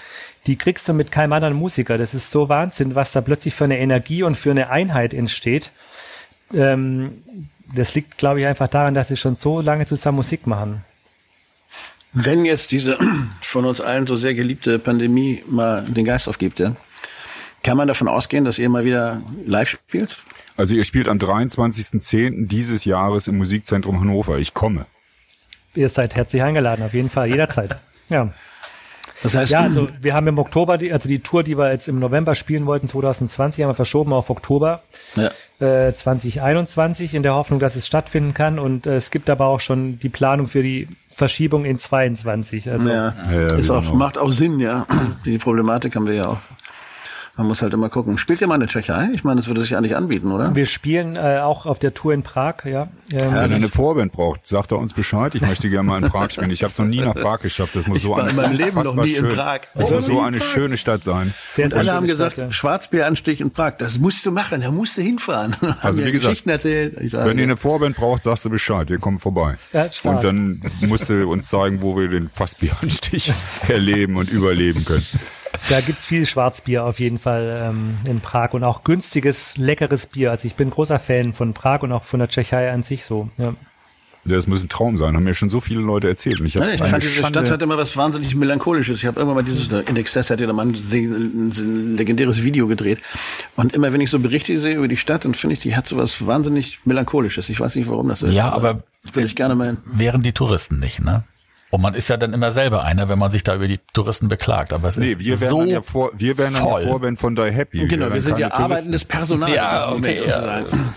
die kriegst du mit keinem anderen Musiker. Das ist so Wahnsinn, was da plötzlich für eine Energie und für eine Einheit entsteht. Ähm, das liegt, glaube ich, einfach daran, dass sie schon so lange zusammen Musik machen. Wenn jetzt diese von uns allen so sehr geliebte Pandemie mal den Geist aufgibt, ja, kann man davon ausgehen, dass ihr mal wieder live spielt? Also ihr spielt am 23.10. dieses Jahres im Musikzentrum Hannover. Ich komme. Ihr seid herzlich eingeladen, auf jeden Fall, jederzeit. Ja. Das heißt, Ja, also wir haben im Oktober, die, also die Tour, die wir jetzt im November spielen wollten, 2020, haben wir verschoben auf Oktober ja. äh, 2021 in der Hoffnung, dass es stattfinden kann. Und äh, es gibt aber auch schon die Planung für die Verschiebung in 22. Also Ja, Ja, ja, auch- macht auch Sinn, ja. Die Problematik haben wir ja auch. Man muss halt immer gucken. Spielt ihr mal in der Tschechei? Ich meine, das würde sich eigentlich anbieten, oder? wir spielen äh, auch auf der Tour in Prag, ja. Ähm, Wenn ihr eine Vorband braucht, sagt er uns Bescheid. Ich möchte gerne mal in Prag spielen. Ich habe es noch nie nach Prag geschafft. Das muss so war eine in meinem Leben noch nie in schön- Prag. Das Oh, muss so in eine Prag. schöne Stadt sein. sehr, Und alle haben gesagt, Stadt, ja. Schwarzbieranstich in Prag, das musst du machen, da musst du hinfahren. Also wie gesagt, erzählt. Ich sage, Wenn ihr eine Vorband braucht, sagst du Bescheid. Wir kommen vorbei. Ja, und dann musst du uns zeigen, wo wir den Fassbieranstich erleben und überleben können. Da gibt's viel Schwarzbier auf jeden Fall ähm, in Prag und auch günstiges, leckeres Bier. Also ich bin großer Fan von Prag und auch von der Tschechei an sich so. Ja. Das muss ein Traum sein. Haben mir schon so viele Leute erzählt. Und ich, Ja, hab's ich fand, diese Schande- Stadt hat immer was wahnsinnig Melancholisches. Ich habe irgendwann mal dieses der Index Test hat ja da mal ein, legendäres Video gedreht. Und immer wenn ich so Berichte sehe über die Stadt, dann finde ich, die hat so was wahnsinnig Melancholisches. Ich weiß nicht, warum das so ist. Ja, aber- will ich gerne mal hin. Wären die Touristen nicht, ne? Und man ist ja dann immer selber einer, wenn man sich da über die Touristen beklagt. Aber es Nee, ist wir wären so dann ja vor, wir wären dann voll. die Vorband von Die Happy. Genau, wären wir sind ja Touristen. arbeitendes Personal. Ja, okay, ja. sozusagen.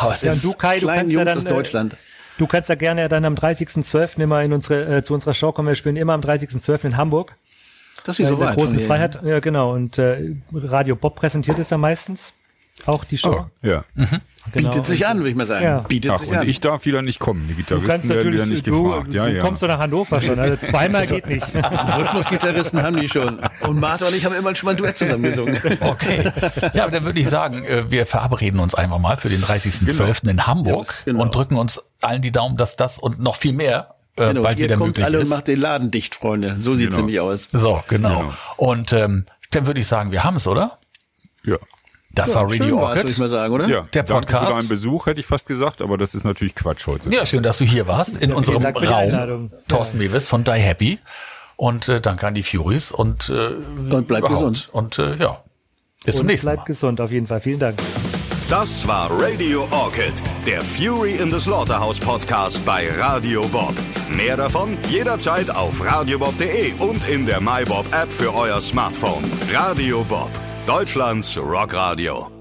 Aber es Ja, ist du, Kai, du kannst ja Jungs dann, aus äh, Deutschland. du kannst ja gerne dann am 30.12. immer in unsere, äh, zu unserer Show kommen. Wir spielen immer am 30.12. in Hamburg. Das ist Äh, so der weit. großen hier. Freiheit. Ja, genau. Und äh, Radio Bob präsentiert es ja meistens. Auch die Show. Oh, ja. Genau. Bietet sich an, würde ich mal sagen. Ja. Bietet Ach, sich und an. ich darf wieder nicht kommen. Die Du Gitarristen kannst werden wieder natürlich, nicht du, gefragt. Ja, du ja. kommst doch nach Hannover schon. Also zweimal geht nicht. Rhythmusgitarristen haben die schon. Und Martha und ich haben immer schon mal ein Duett zusammen gesungen. Okay. Ja, aber dann würde ich sagen, äh, wir verabreden uns einfach mal für den 30.12. in Hamburg Genau. und drücken uns allen die Daumen, dass das und noch viel mehr äh, Genau, bald ihr wieder kommt möglich alle ist. und macht den Laden dicht, Freunde. So sieht's Genau. nämlich aus. So, genau. Genau. Und ähm, dann würde ich sagen, wir haben es, oder? ja. Das war Schön Radio war's, würde ich mal Orchid. sagen, oder? Ja, Der danke Podcast. für deinen Besuch, hätte ich fast gesagt, aber das ist natürlich Quatsch heute. Ja, schön, dass du hier warst in unserem Dank für die Raum. Thorsten Mewes von Die Happy. Und äh, danke an die Furies und, äh, Und bleib überhaupt. gesund. Und äh, ja, bis zum Und nächsten Mal. bleibt gesund auf jeden Fall. Vielen Dank. Das war Radio Orchid, der Fury in the Slaughterhouse Podcast bei Radio Bob. Mehr davon jederzeit auf radiobob.de und in der MyBob App für euer Smartphone. Radio Bob, Deutschlands Rockradio.